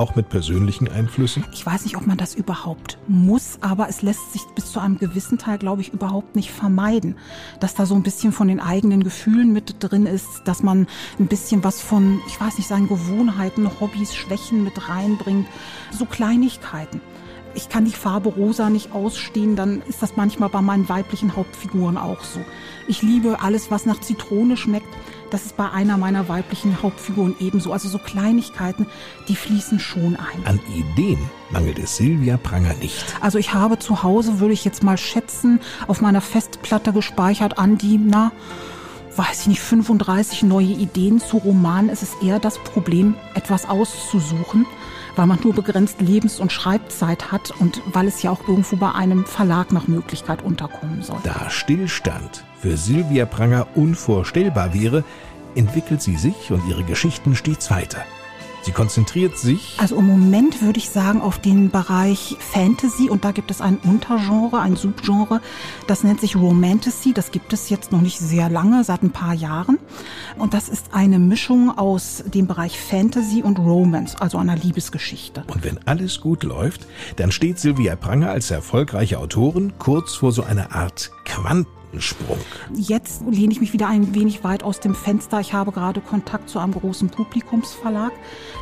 auch mit persönlichen Einflüssen? Ich weiß nicht, ob man das überhaupt muss, aber es lässt sich bis zu einem gewissen Teil, glaube ich, überhaupt nicht vermeiden. Dass da so ein bisschen von den eigenen Gefühlen mit drin ist, dass man ein bisschen was von, ich weiß nicht, seinen Gewohnheiten, Hobbys, Schwächen mit reinbringt. So Kleinigkeiten ich kann die Farbe rosa nicht ausstehen, dann ist das manchmal bei meinen weiblichen Hauptfiguren auch so. Ich liebe alles, was nach Zitrone schmeckt. Das ist bei einer meiner weiblichen Hauptfiguren ebenso. Also so Kleinigkeiten, die fließen schon ein. An Ideen mangelt es Silvia Pranger nicht. Also ich habe zu Hause, würde ich jetzt mal schätzen, auf meiner Festplatte gespeichert an die, na, weiß ich nicht, 35 neue Ideen zu Romanen. Es ist eher das Problem, etwas auszusuchen, weil man nur begrenzt Lebens- und Schreibzeit hat und weil es ja auch irgendwo bei einem Verlag nach Möglichkeit unterkommen soll. Da Stillstand für Sylvia Pranger unvorstellbar wäre, entwickelt sie sich und ihre Geschichten stets weiter. Sie konzentriert sich. Also im Moment würde ich sagen auf den Bereich Fantasy und da gibt es ein Untergenre, ein Subgenre, das nennt sich Romantasy. Das gibt es jetzt noch nicht sehr lange, seit ein paar Jahren. Und das ist eine Mischung aus dem Bereich Fantasy und Romance, also einer Liebesgeschichte. Und wenn alles gut läuft, dann steht Sylvia Pranger als erfolgreiche Autorin kurz vor so einer Art Quanten. Sprung. Jetzt lehne ich mich wieder ein wenig weit aus dem Fenster. Ich habe gerade Kontakt zu einem großen Publikumsverlag,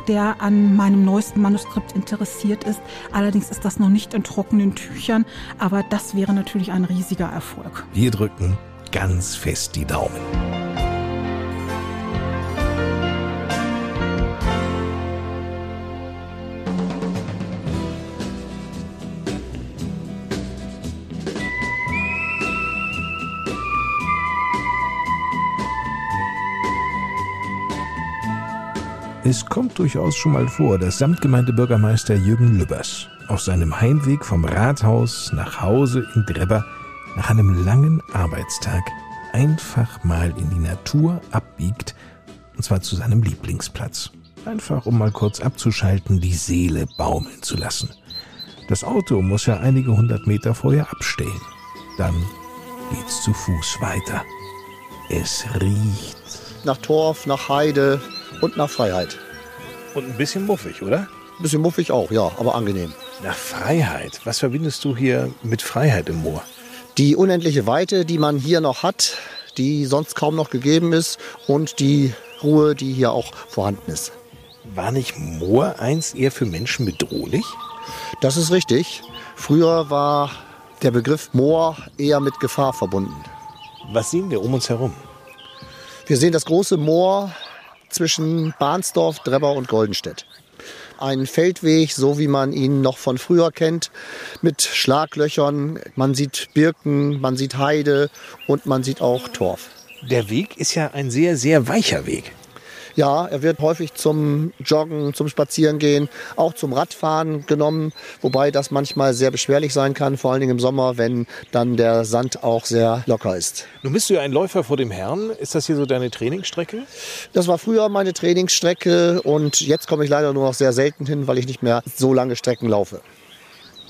der an meinem neuesten Manuskript interessiert ist. Allerdings ist das noch nicht in trockenen Tüchern, aber das wäre natürlich ein riesiger Erfolg. Wir drücken ganz fest die Daumen. Es kommt durchaus schon mal vor, dass Samtgemeindebürgermeister Jürgen Lübbers auf seinem Heimweg vom Rathaus nach Hause in Drebber nach einem langen Arbeitstag einfach mal in die Natur abbiegt, und zwar zu seinem Lieblingsplatz. Einfach um mal kurz abzuschalten, die Seele baumeln zu lassen. Das Auto muss ja einige hundert Meter vorher abstellen. Dann geht's zu Fuß weiter. Es riecht. Nach Torf, nach Heide, und nach Freiheit. Und ein bisschen muffig, oder? Ein bisschen muffig auch, ja, aber angenehm. Nach Freiheit. Was verbindest du hier mit Freiheit im Moor? Die unendliche Weite, die man hier noch hat, die sonst kaum noch gegeben ist und die Ruhe, die hier auch vorhanden ist. War nicht Moor einst eher für Menschen bedrohlich? Das ist richtig. Früher war der Begriff Moor eher mit Gefahr verbunden. Was sehen wir um uns herum? Wir sehen das große Moor zwischen Bahnsdorf, Drebber und Goldenstedt. Ein Feldweg, so wie man ihn noch von früher kennt, mit Schlaglöchern. Man sieht Birken, man sieht Heide und man sieht auch Torf. Der Weg ist ja ein sehr, sehr weicher Weg. Ja, er wird häufig zum Joggen, zum Spazierengehen, auch zum Radfahren genommen, wobei das manchmal sehr beschwerlich sein kann, vor allen Dingen im Sommer, wenn dann der Sand auch sehr locker ist. Nun bist du ja ein Läufer vor dem Herrn. Ist das hier so deine Trainingsstrecke? Das war früher meine Trainingsstrecke und jetzt komme ich leider nur noch sehr selten hin, weil ich nicht mehr so lange Strecken laufe.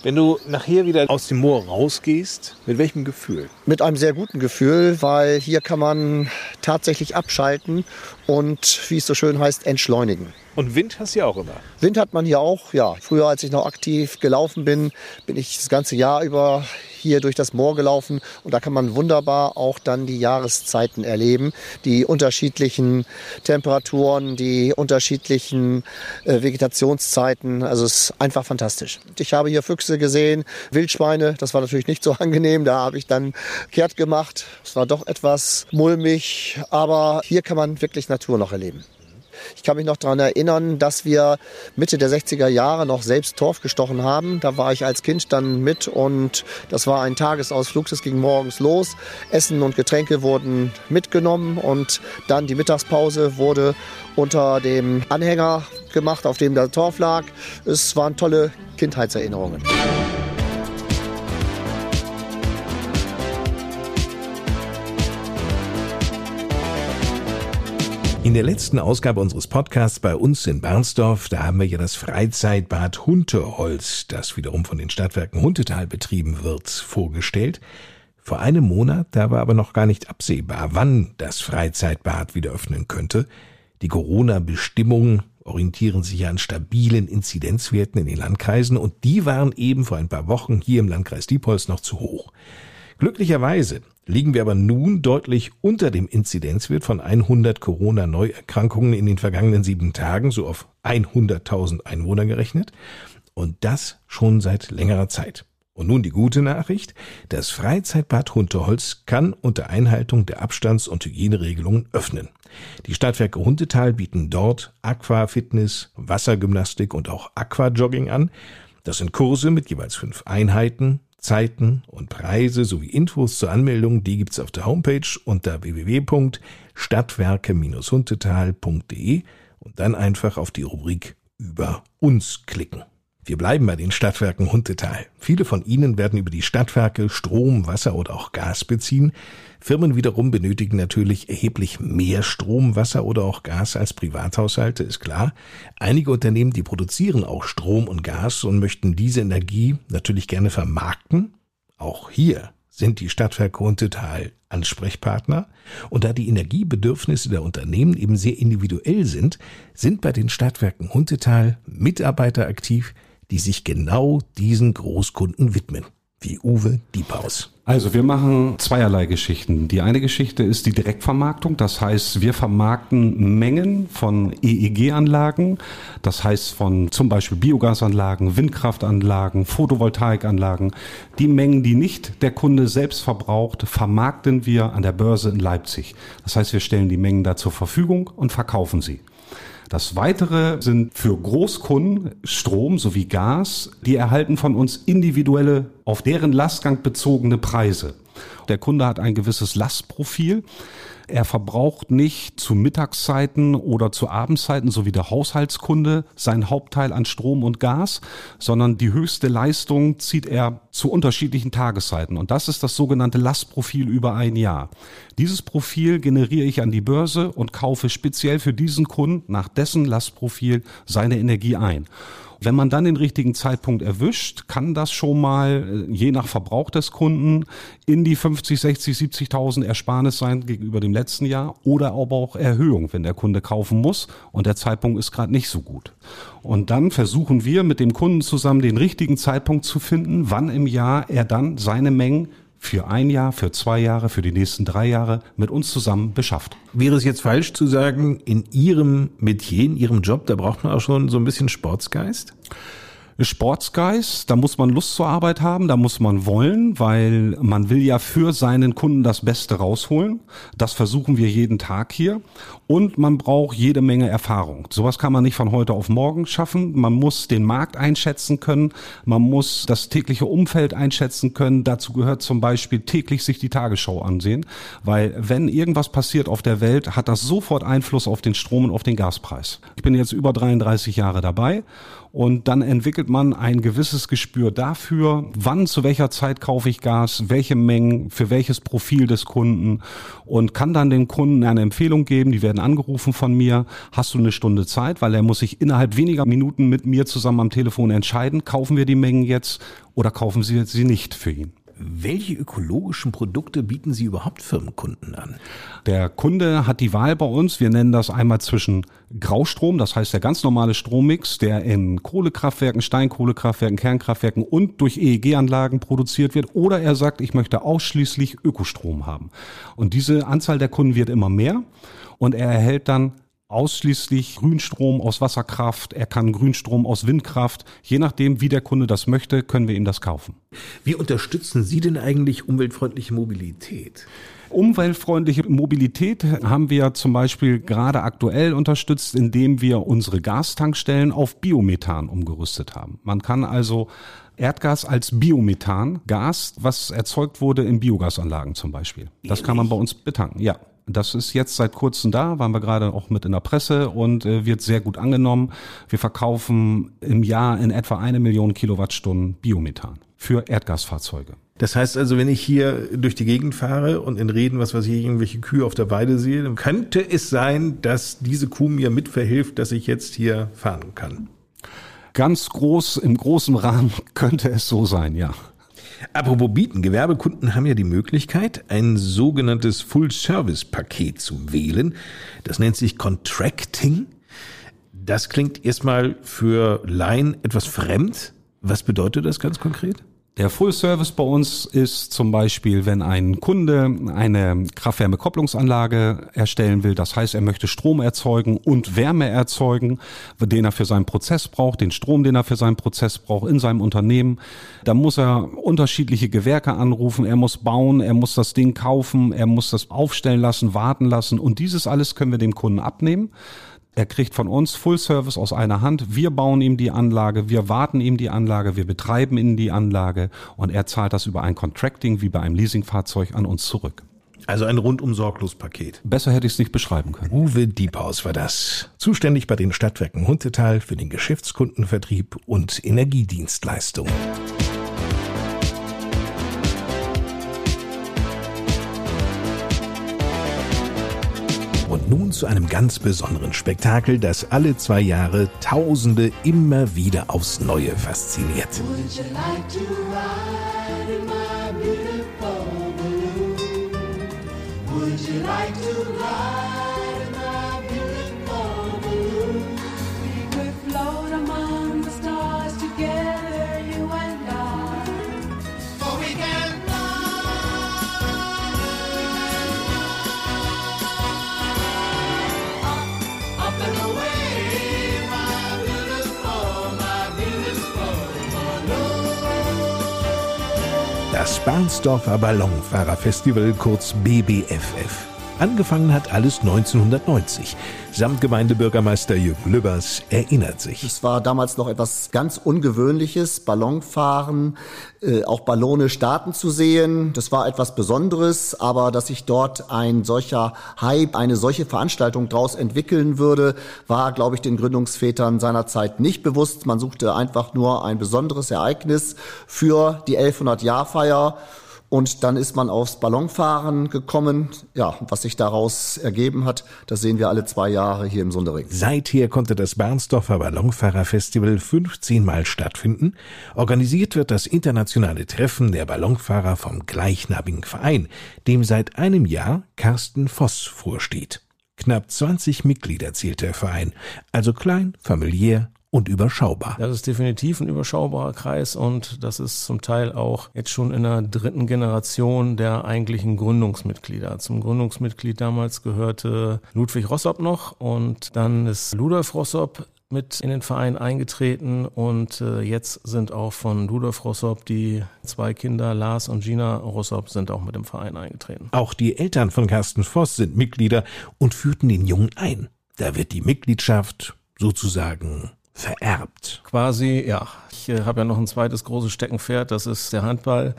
Wenn du nachher wieder aus dem Moor rausgehst, mit welchem Gefühl? Mit einem sehr guten Gefühl, weil hier kann man tatsächlich abschalten und, wie es so schön heißt, entschleunigen. Und Wind hast du ja auch immer. Wind hat man hier auch, ja. Früher, als ich noch aktiv gelaufen bin, bin ich das ganze Jahr über hier durch das Moor gelaufen und da kann man wunderbar auch dann die Jahreszeiten erleben, die unterschiedlichen Temperaturen, die unterschiedlichen äh, Vegetationszeiten. Also es ist einfach fantastisch. Ich habe hier Füchse gesehen, Wildschweine, das war natürlich nicht so angenehm, da habe ich dann kehrt gemacht. Es war doch etwas mulmig, aber hier kann man wirklich Natur noch erleben. Ich kann mich noch daran erinnern, dass wir Mitte der 60er Jahre noch selbst Torf gestochen haben. Da war ich als Kind dann mit und das war ein Tagesausflug. Das ging morgens los. Essen und Getränke wurden mitgenommen und dann die Mittagspause wurde unter dem Anhänger gemacht, auf dem der Torf lag. Es waren tolle Kindheitserinnerungen. In der letzten Ausgabe unseres Podcasts bei uns in Bernsdorf, da haben wir ja das Freizeitbad Hunteholz, das wiederum von den Stadtwerken Huntetal betrieben wird, vorgestellt. Vor einem Monat, da war aber noch gar nicht absehbar, wann das Freizeitbad wieder öffnen könnte. Die Corona-Bestimmungen orientieren sich ja an stabilen Inzidenzwerten in den Landkreisen und die waren eben vor ein paar Wochen hier im Landkreis Diepholz noch zu hoch. Glücklicherweise liegen wir aber nun deutlich unter dem Inzidenzwert von 100 Corona-Neuerkrankungen in den vergangenen sieben Tagen, so auf 100.000 Einwohner gerechnet. Und das schon seit längerer Zeit. Und nun die gute Nachricht. Das Freizeitbad Hunteholz kann unter Einhaltung der Abstands- und Hygieneregelungen öffnen. Die Stadtwerke Hundetal bieten dort Aquafitness, Wassergymnastik und auch Aquajogging an. Das sind Kurse mit jeweils fünf Einheiten, Zeiten und Preise sowie Infos zur Anmeldung, die gibt's auf der Homepage unter www.stadtwerke-huntetal.de und dann einfach auf die Rubrik über uns klicken. Wir bleiben bei den Stadtwerken Huntetal. Viele von ihnen werden über die Stadtwerke Strom, Wasser oder auch Gas beziehen. Firmen wiederum benötigen natürlich erheblich mehr Strom, Wasser oder auch Gas als Privathaushalte, ist klar. Einige Unternehmen, die produzieren auch Strom und Gas und möchten diese Energie natürlich gerne vermarkten. Auch hier sind die Stadtwerke Huntetal Ansprechpartner. Und da die Energiebedürfnisse der Unternehmen eben sehr individuell sind, sind bei den Stadtwerken Huntetal Mitarbeiter aktiv, die sich genau diesen Großkunden widmen, wie Uwe Diepaus. Also wir machen zweierlei Geschichten. Die eine Geschichte ist die Direktvermarktung. Das heißt, wir vermarkten Mengen von EEG-Anlagen. Das heißt von zum Beispiel Biogasanlagen, Windkraftanlagen, Photovoltaikanlagen. Die Mengen, die nicht der Kunde selbst verbraucht, vermarkten wir an der Börse in Leipzig. Das heißt, wir stellen die Mengen da zur Verfügung und verkaufen sie. Das weitere sind für Großkunden Strom sowie Gas. Die erhalten von uns individuelle, auf deren Lastgang bezogene Preise. Der Kunde hat ein gewisses Lastprofil. Er verbraucht nicht zu Mittagszeiten oder zu Abendzeiten, so wie der Haushaltskunde, sein Hauptteil an Strom und Gas, sondern die höchste Leistung zieht er zu unterschiedlichen Tageszeiten. Und das ist das sogenannte Lastprofil über ein Jahr. Dieses Profil generiere ich an die Börse und kaufe speziell für diesen Kunden nach dessen Lastprofil seine Energie ein. Wenn man dann den richtigen Zeitpunkt erwischt, kann das schon mal, äh, je nach Verbrauch des Kunden, in die 50, 60, 70.000 Ersparnis sein gegenüber dem letzten Jahr oder aber auch Erhöhung, wenn der Kunde kaufen muss und der Zeitpunkt ist gerade nicht so gut. Und dann versuchen wir mit dem Kunden zusammen den richtigen Zeitpunkt zu finden, wann im Jahr er dann seine Mengen für ein Jahr, für zwei Jahre, für die nächsten drei Jahre mit uns zusammen beschafft. Wäre es jetzt falsch zu sagen, in Ihrem Metier, in Ihrem Job, da braucht man auch schon so ein bisschen Sportsgeist? Sportsgeist, da muss man Lust zur Arbeit haben, da muss man wollen, weil man will ja für seinen Kunden das Beste rausholen. Das versuchen wir jeden Tag hier. Und man braucht jede Menge Erfahrung. Sowas kann man nicht von heute auf morgen schaffen. Man muss den Markt einschätzen können. Man muss das tägliche Umfeld einschätzen können. Dazu gehört zum Beispiel täglich sich die Tagesschau ansehen. Weil wenn irgendwas passiert auf der Welt, hat das sofort Einfluss auf den Strom und auf den Gaspreis. Ich bin jetzt über 33 Jahre dabei und dann entwickelt man ein gewisses Gespür dafür, wann, zu welcher Zeit kaufe ich Gas, welche Mengen, für welches Profil des Kunden und kann dann dem Kunden eine Empfehlung geben. Die werden angerufen von mir. Hast du eine Stunde Zeit? Weil er muss sich innerhalb weniger Minuten mit mir zusammen am Telefon entscheiden, kaufen wir die Mengen jetzt oder kaufen sie sie nicht für ihn. Welche ökologischen Produkte bieten Sie überhaupt Firmenkunden an? Der Kunde hat die Wahl bei uns. Wir nennen das einmal zwischen Graustrom, das heißt der ganz normale Strommix, der in Kohlekraftwerken, Steinkohlekraftwerken, Kernkraftwerken und durch EEG-Anlagen produziert wird. Oder er sagt, ich möchte ausschließlich Ökostrom haben. Und diese Anzahl der Kunden wird immer mehr. Und er erhält dann ausschließlich Grünstrom aus Wasserkraft, er kann Grünstrom aus Windkraft. Je nachdem, wie der Kunde das möchte, können wir ihm das kaufen. Wie unterstützen Sie denn eigentlich umweltfreundliche Mobilität? Umweltfreundliche Mobilität haben wir zum Beispiel gerade aktuell unterstützt, indem wir unsere Gastankstellen auf Biomethan umgerüstet haben. Man kann also Erdgas als Biomethan, Gas, was erzeugt wurde in Biogasanlagen zum Beispiel. Das kann man bei uns betanken, ja. Das ist jetzt seit kurzem da, waren wir gerade auch mit in der Presse und äh, wird sehr gut angenommen. Wir verkaufen im Jahr in etwa eine Million Kilowattstunden Biomethan für Erdgasfahrzeuge. Das heißt also, wenn ich hier durch die Gegend fahre und in Reden, was weiß ich, irgendwelche Kühe auf der Weide sehe, dann könnte es sein, dass diese Kuh mir mitverhilft, dass ich jetzt hier fahren kann. Ganz groß, im großen Rahmen könnte es so sein, ja. Apropos bieten, Gewerbekunden haben ja die Möglichkeit, ein sogenanntes Full-Service-Paket zu wählen. Das nennt sich Contracting. Das klingt erstmal für Laien etwas fremd. Was bedeutet das ganz konkret? Der Full Service bei uns ist zum Beispiel, wenn ein Kunde eine Kraft-Wärme-Kopplungsanlage erstellen will, das heißt, er möchte Strom erzeugen und Wärme erzeugen, den er für seinen Prozess braucht, den Strom, den er für seinen Prozess braucht in seinem Unternehmen. Da muss er unterschiedliche Gewerke anrufen, er muss bauen, er muss das Ding kaufen, er muss das aufstellen lassen, warten lassen und dieses alles können wir dem Kunden abnehmen. Er kriegt von uns Full Service aus einer Hand. Wir bauen ihm die Anlage, wir warten ihm die Anlage, wir betreiben ihm die Anlage und er zahlt das über ein Contracting wie bei einem Leasingfahrzeug an uns zurück. Also ein rundum sorglos Paket. Besser hätte ich es nicht beschreiben können. Uwe Diephaus war das. Zuständig bei den Stadtwerken Huntetal für den Geschäftskundenvertrieb und Energiedienstleistungen. Nun zu einem ganz besonderen Spektakel, das alle zwei Jahre Tausende immer wieder aufs Neue fasziniert. Would you like to ride Barnsdorfer Ballonfahrerfestival, kurz BBFF. Angefangen hat alles 1990. Samtgemeindebürgermeister Jürgen Lübbers erinnert sich. Es war damals noch etwas ganz Ungewöhnliches, Ballonfahren, äh, auch Ballone starten zu sehen. Das war etwas Besonderes, aber dass sich dort ein solcher Hype, eine solche Veranstaltung daraus entwickeln würde, war, glaube ich, den Gründungsvätern seiner Zeit nicht bewusst. Man suchte einfach nur ein besonderes Ereignis für die 1100-Jahrfeier. Und dann ist man aufs Ballonfahren gekommen. Ja, was sich daraus ergeben hat, das sehen wir alle zwei Jahre hier im Sundering. Seither konnte das Barnsdorfer Ballonfahrerfestival 15 Mal stattfinden. Organisiert wird das internationale Treffen der Ballonfahrer vom gleichnamigen Verein, dem seit einem Jahr Carsten Voss vorsteht. Knapp 20 Mitglieder zählt der Verein, also klein, familiär und überschaubar. Das ist definitiv ein überschaubarer Kreis und das ist zum Teil auch jetzt schon in der dritten Generation der eigentlichen Gründungsmitglieder. Zum Gründungsmitglied damals gehörte Ludwig Rossop noch und dann ist Ludolf Rossop mit in den Verein eingetreten und äh, jetzt sind auch von Ludolf Rossop die zwei Kinder, Lars und Gina Rossop, sind auch mit im Verein eingetreten. Auch die Eltern von Carsten Voss sind Mitglieder und führten den Jungen ein. Da wird die Mitgliedschaft sozusagen vererbt. Quasi, ja. Ich äh, habe ja noch ein zweites großes Steckenpferd, das ist der Handball.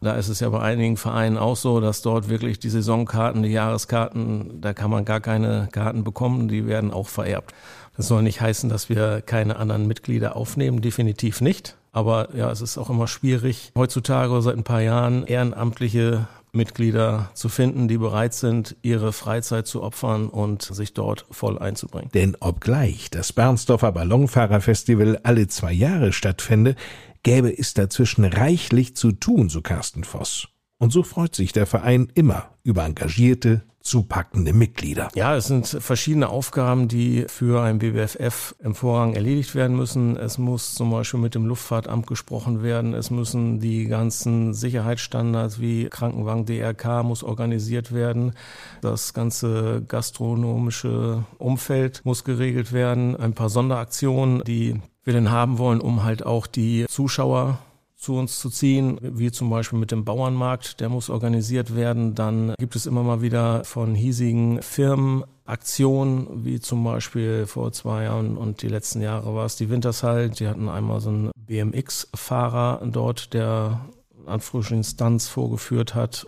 Da ist es ja bei einigen Vereinen auch so, dass dort wirklich die Saisonkarten, die Jahreskarten, da kann man gar keine Karten bekommen, die werden auch vererbt. Das soll nicht heißen, dass wir keine anderen Mitglieder aufnehmen, definitiv nicht. Aber ja, es ist auch immer schwierig, heutzutage oder seit ein paar Jahren ehrenamtliche Mitglieder zu finden, die bereit sind, ihre Freizeit zu opfern und sich dort voll einzubringen. Denn obgleich das Bernsdorfer Ballonfahrerfestival alle zwei Jahre stattfände, gäbe es dazwischen reichlich zu tun, so Carsten Voss. Und so freut sich der Verein immer über engagierte, zupackende Mitglieder. Ja, es sind verschiedene Aufgaben, die für ein BBFF im Vorrang erledigt werden müssen. Es muss zum Beispiel mit dem Luftfahrtamt gesprochen werden. Es müssen die ganzen Sicherheitsstandards wie Krankenwagen, DRK muss organisiert werden. Das ganze gastronomische Umfeld muss geregelt werden. Ein paar Sonderaktionen, die wir denn haben wollen, um halt auch die Zuschauer zu uns zu ziehen, wie zum Beispiel mit dem Bauernmarkt, der muss organisiert werden. Dann gibt es immer mal wieder von hiesigen Firmen Aktionen, wie zum Beispiel vor zwei Jahren und die letzten Jahre war es die Wintershall. Die hatten einmal so einen BMX-Fahrer dort, der an Stunts vorgeführt hat.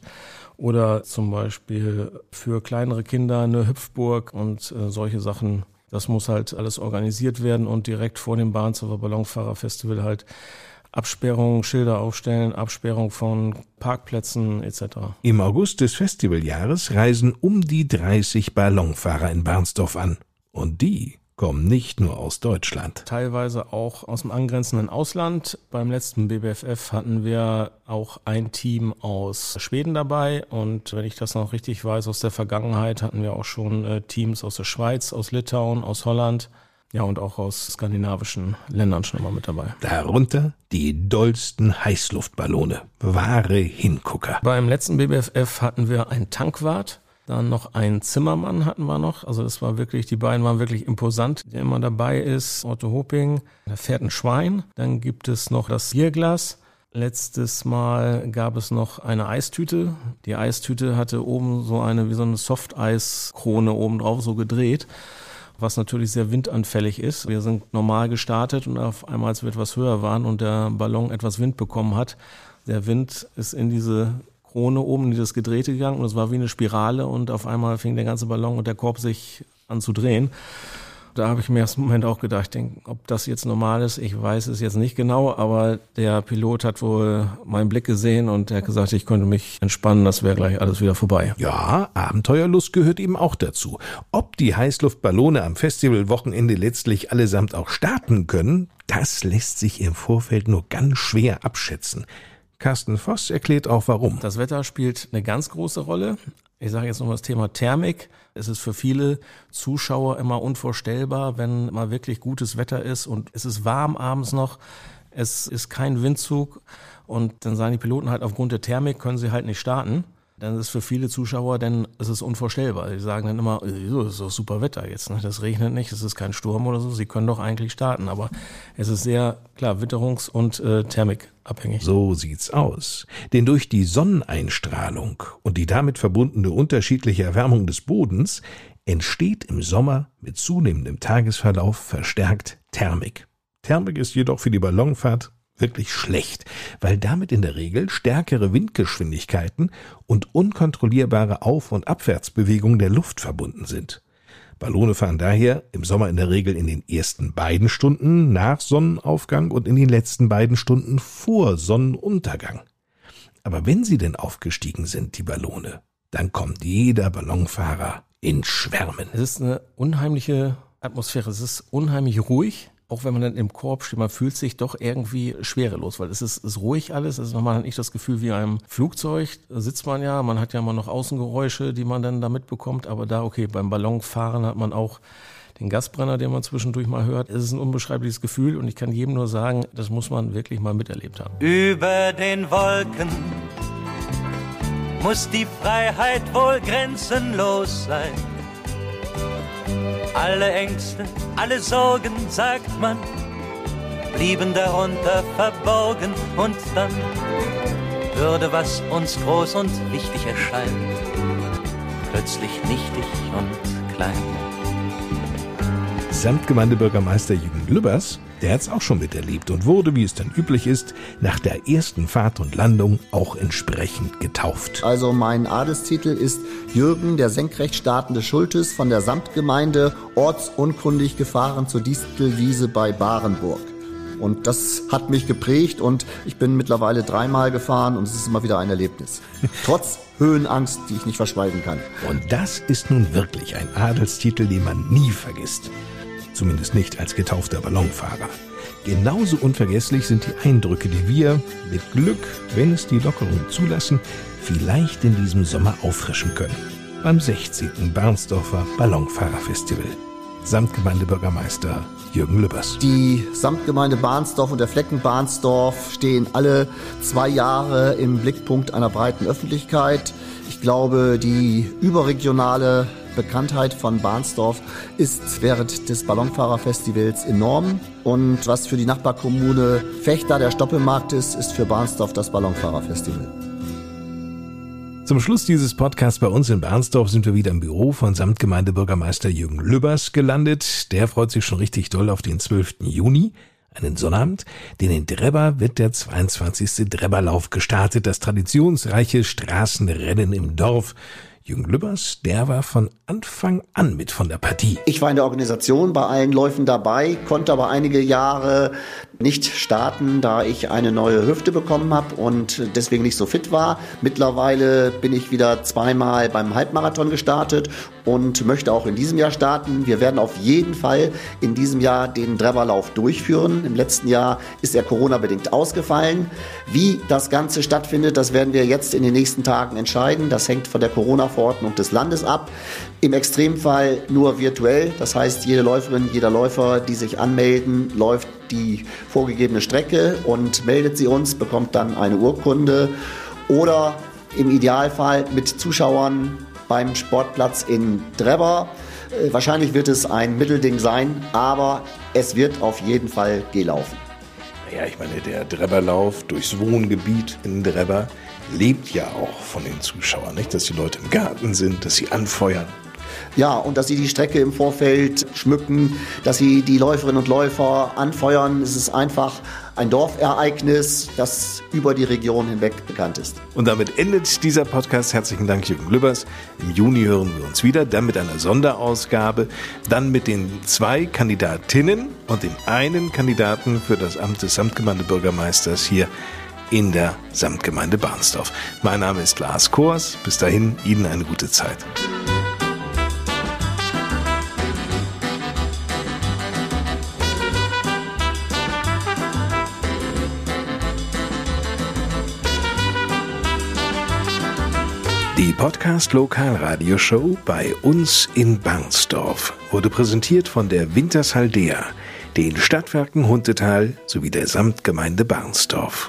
Oder zum Beispiel für kleinere Kinder eine Hüpfburg und äh, solche Sachen. Das muss halt alles organisiert werden und direkt vor dem Bahnshofer Ballonfahrerfestival halt Absperrung, Schilder aufstellen, Absperrung von Parkplätzen etc. Im August des Festivaljahres reisen um die 30 Ballonfahrer in Barnsdorf an. Und die kommen nicht nur aus Deutschland. Teilweise auch aus dem angrenzenden Ausland. Beim letzten BBFF hatten wir auch ein Team aus Schweden dabei und wenn ich das noch richtig weiß, aus der Vergangenheit hatten wir auch schon äh, Teams aus der Schweiz, aus Litauen, aus Holland. Ja, und auch aus skandinavischen Ländern schon mal mit dabei. Darunter die dollsten Heißluftballone. Wahre Hingucker. Beim letzten BBFF hatten wir einen Tankwart, dann noch einen Zimmermann hatten wir noch. Also das war wirklich, die beiden waren wirklich imposant. Der immer dabei ist, Otto Hoping, da fährt ein Schwein. Dann gibt es noch das Bierglas. Letztes Mal gab es noch eine Eistüte. Die Eistüte hatte oben so eine, wie so eine Softeiskrone oben drauf, so gedreht. Was natürlich sehr windanfällig ist. Wir sind normal gestartet und auf einmal, als wir etwas höher waren und der Ballon etwas Wind bekommen hat, der Wind ist in diese Krone oben, in dieses Gedrehte gegangen und es war wie eine Spirale und auf einmal fing der ganze Ballon und der Korb sich an zu drehen. Da habe ich mir erst im Moment auch gedacht, denk, ob das jetzt normal ist, ich weiß es jetzt nicht genau, aber der Pilot hat wohl meinen Blick gesehen und er hat gesagt, ich könnte mich entspannen, das wäre gleich alles wieder vorbei. Ja, Abenteuerlust gehört eben auch dazu. Ob die Heißluftballone am Festivalwochenende letztlich allesamt auch starten können, das lässt sich im Vorfeld nur ganz schwer abschätzen. Carsten Voss erklärt auch warum. Das Wetter spielt eine ganz große Rolle. Ich sage jetzt noch das Thema Thermik. Es ist für viele Zuschauer immer unvorstellbar, wenn mal wirklich gutes Wetter ist und es ist warm abends noch, es ist kein Windzug und dann sagen die Piloten halt aufgrund der Thermik können sie halt nicht starten. Dann ist es für viele Zuschauer, denn es ist unvorstellbar. Die sagen dann immer, es ist doch super Wetter jetzt. Ne? Das regnet nicht, es ist kein Sturm oder so. Sie können doch eigentlich starten. Aber es ist sehr, klar, witterungs- und äh, thermikabhängig. So sieht's aus. Denn durch die Sonneneinstrahlung und die damit verbundene unterschiedliche Erwärmung des Bodens entsteht im Sommer mit zunehmendem Tagesverlauf verstärkt Thermik. Thermik ist jedoch für die Ballonfahrt wirklich schlecht, weil damit in der Regel stärkere Windgeschwindigkeiten und unkontrollierbare Auf- und Abwärtsbewegungen der Luft verbunden sind. Ballone fahren daher im Sommer in der Regel in den ersten beiden Stunden nach Sonnenaufgang und in den letzten beiden Stunden vor Sonnenuntergang. Aber wenn sie denn aufgestiegen sind, die Ballone, dann kommt jeder Ballonfahrer in Schwärmen. Es ist eine unheimliche Atmosphäre. Es ist unheimlich ruhig. Auch wenn man dann im Korb steht, man fühlt sich doch irgendwie schwerelos, weil es ist, ist ruhig alles. Also man hat nicht das Gefühl wie einem Flugzeug. Da sitzt man ja, man hat ja immer noch Außengeräusche, die man dann da mitbekommt. Aber da, okay, beim Ballonfahren hat man auch den Gasbrenner, den man zwischendurch mal hört. Es ist ein unbeschreibliches Gefühl und ich kann jedem nur sagen, das muss man wirklich mal miterlebt haben. Über den Wolken muss die Freiheit wohl grenzenlos sein. Alle Ängste, alle Sorgen, sagt man, blieben darunter verborgen und dann würde, was uns groß und wichtig erscheint, plötzlich nichtig und klein. Samtgemeindebürgermeister Jürgen Lübbers, der hat's auch schon miterlebt und wurde, wie es dann üblich ist, nach der ersten Fahrt und Landung auch entsprechend getauft. Also mein Adelstitel ist Jürgen, der senkrecht startende Schultes von der Samtgemeinde ortsunkundig gefahren zur Distelwiese bei Barenburg. Und das hat mich geprägt und ich bin mittlerweile dreimal gefahren und es ist immer wieder ein Erlebnis. Trotz Höhenangst, die ich nicht verschweigen kann. Und das ist nun wirklich ein Adelstitel, den man nie vergisst. Zumindest nicht als getaufter Ballonfahrer. Genauso unvergesslich sind die Eindrücke, die wir mit Glück, wenn es die Lockerungen zulassen, vielleicht in diesem Sommer auffrischen können. Beim 16. Barnsdorfer Ballonfahrerfestival. Samtgemeindebürgermeister Jürgen Lübbers. Die Samtgemeinde Bahnsdorf und der Flecken Bahnsdorf stehen alle zwei Jahre im Blickpunkt einer breiten Öffentlichkeit. Ich glaube, die überregionale Bekanntheit von Bahnsdorf ist während des Ballonfahrerfestivals enorm. Und was für die Nachbarkommune Fechter der Stoppelmarkt ist, ist für Bahnsdorf das Ballonfahrerfestival. Zum Schluss dieses Podcasts bei uns in Bernsdorf sind wir wieder im Büro von Samtgemeindebürgermeister Jürgen Lübbers gelandet. Der freut sich schon richtig doll auf den 12. Juni, einen Sonnabend, denn in Drebber wird der 22. Drebberlauf gestartet, das traditionsreiche Straßenrennen im Dorf. Jürgen Lübbers, der war von Anfang an mit von der Partie. Ich war in der Organisation bei allen Läufen dabei, konnte aber einige Jahre nicht starten, da ich eine neue Hüfte bekommen habe und deswegen nicht so fit war. Mittlerweile bin ich wieder zweimal beim Halbmarathon gestartet und möchte auch in diesem Jahr starten. Wir werden auf jeden Fall in diesem Jahr den Drebberlauf durchführen. Im letzten Jahr ist er Corona-bedingt ausgefallen. Wie das Ganze stattfindet, das werden wir jetzt in den nächsten Tagen entscheiden. Das hängt von der Corona-Verordnung des Landes ab. Im Extremfall nur virtuell. Das heißt, jede Läuferin, jeder Läufer, die sich anmelden, läuft die vorgegebene Strecke und meldet sie uns, bekommt dann eine Urkunde oder im Idealfall mit Zuschauern beim Sportplatz in Drebber. Äh, Wahrscheinlich wird es ein Mittelding sein, aber es wird auf jeden Fall gelaufen. Naja, ich meine, der Drebberlauf durchs Wohngebiet in Drebber lebt ja auch von den Zuschauern, nicht? Dass die Leute im Garten sind, dass sie anfeuern. Ja, und dass sie die Strecke im Vorfeld schmücken, dass sie die Läuferinnen und Läufer anfeuern. Es ist einfach ein Dorfereignis, das über die Region hinweg bekannt ist. Und damit endet dieser Podcast. Herzlichen Dank, Jürgen Lübbers. Im Juni hören wir uns wieder, dann mit einer Sonderausgabe, dann mit den zwei Kandidatinnen und dem einen Kandidaten für das Amt des Samtgemeindebürgermeisters hier in der Samtgemeinde Barnsdorf. Mein Name ist Lars Kors. Bis dahin, Ihnen eine gute Zeit. Die Podcast Lokalradioshow bei uns in Barnsdorf wurde präsentiert von der Wintershaldea, den Stadtwerken Huntetal sowie der Samtgemeinde Barnsdorf.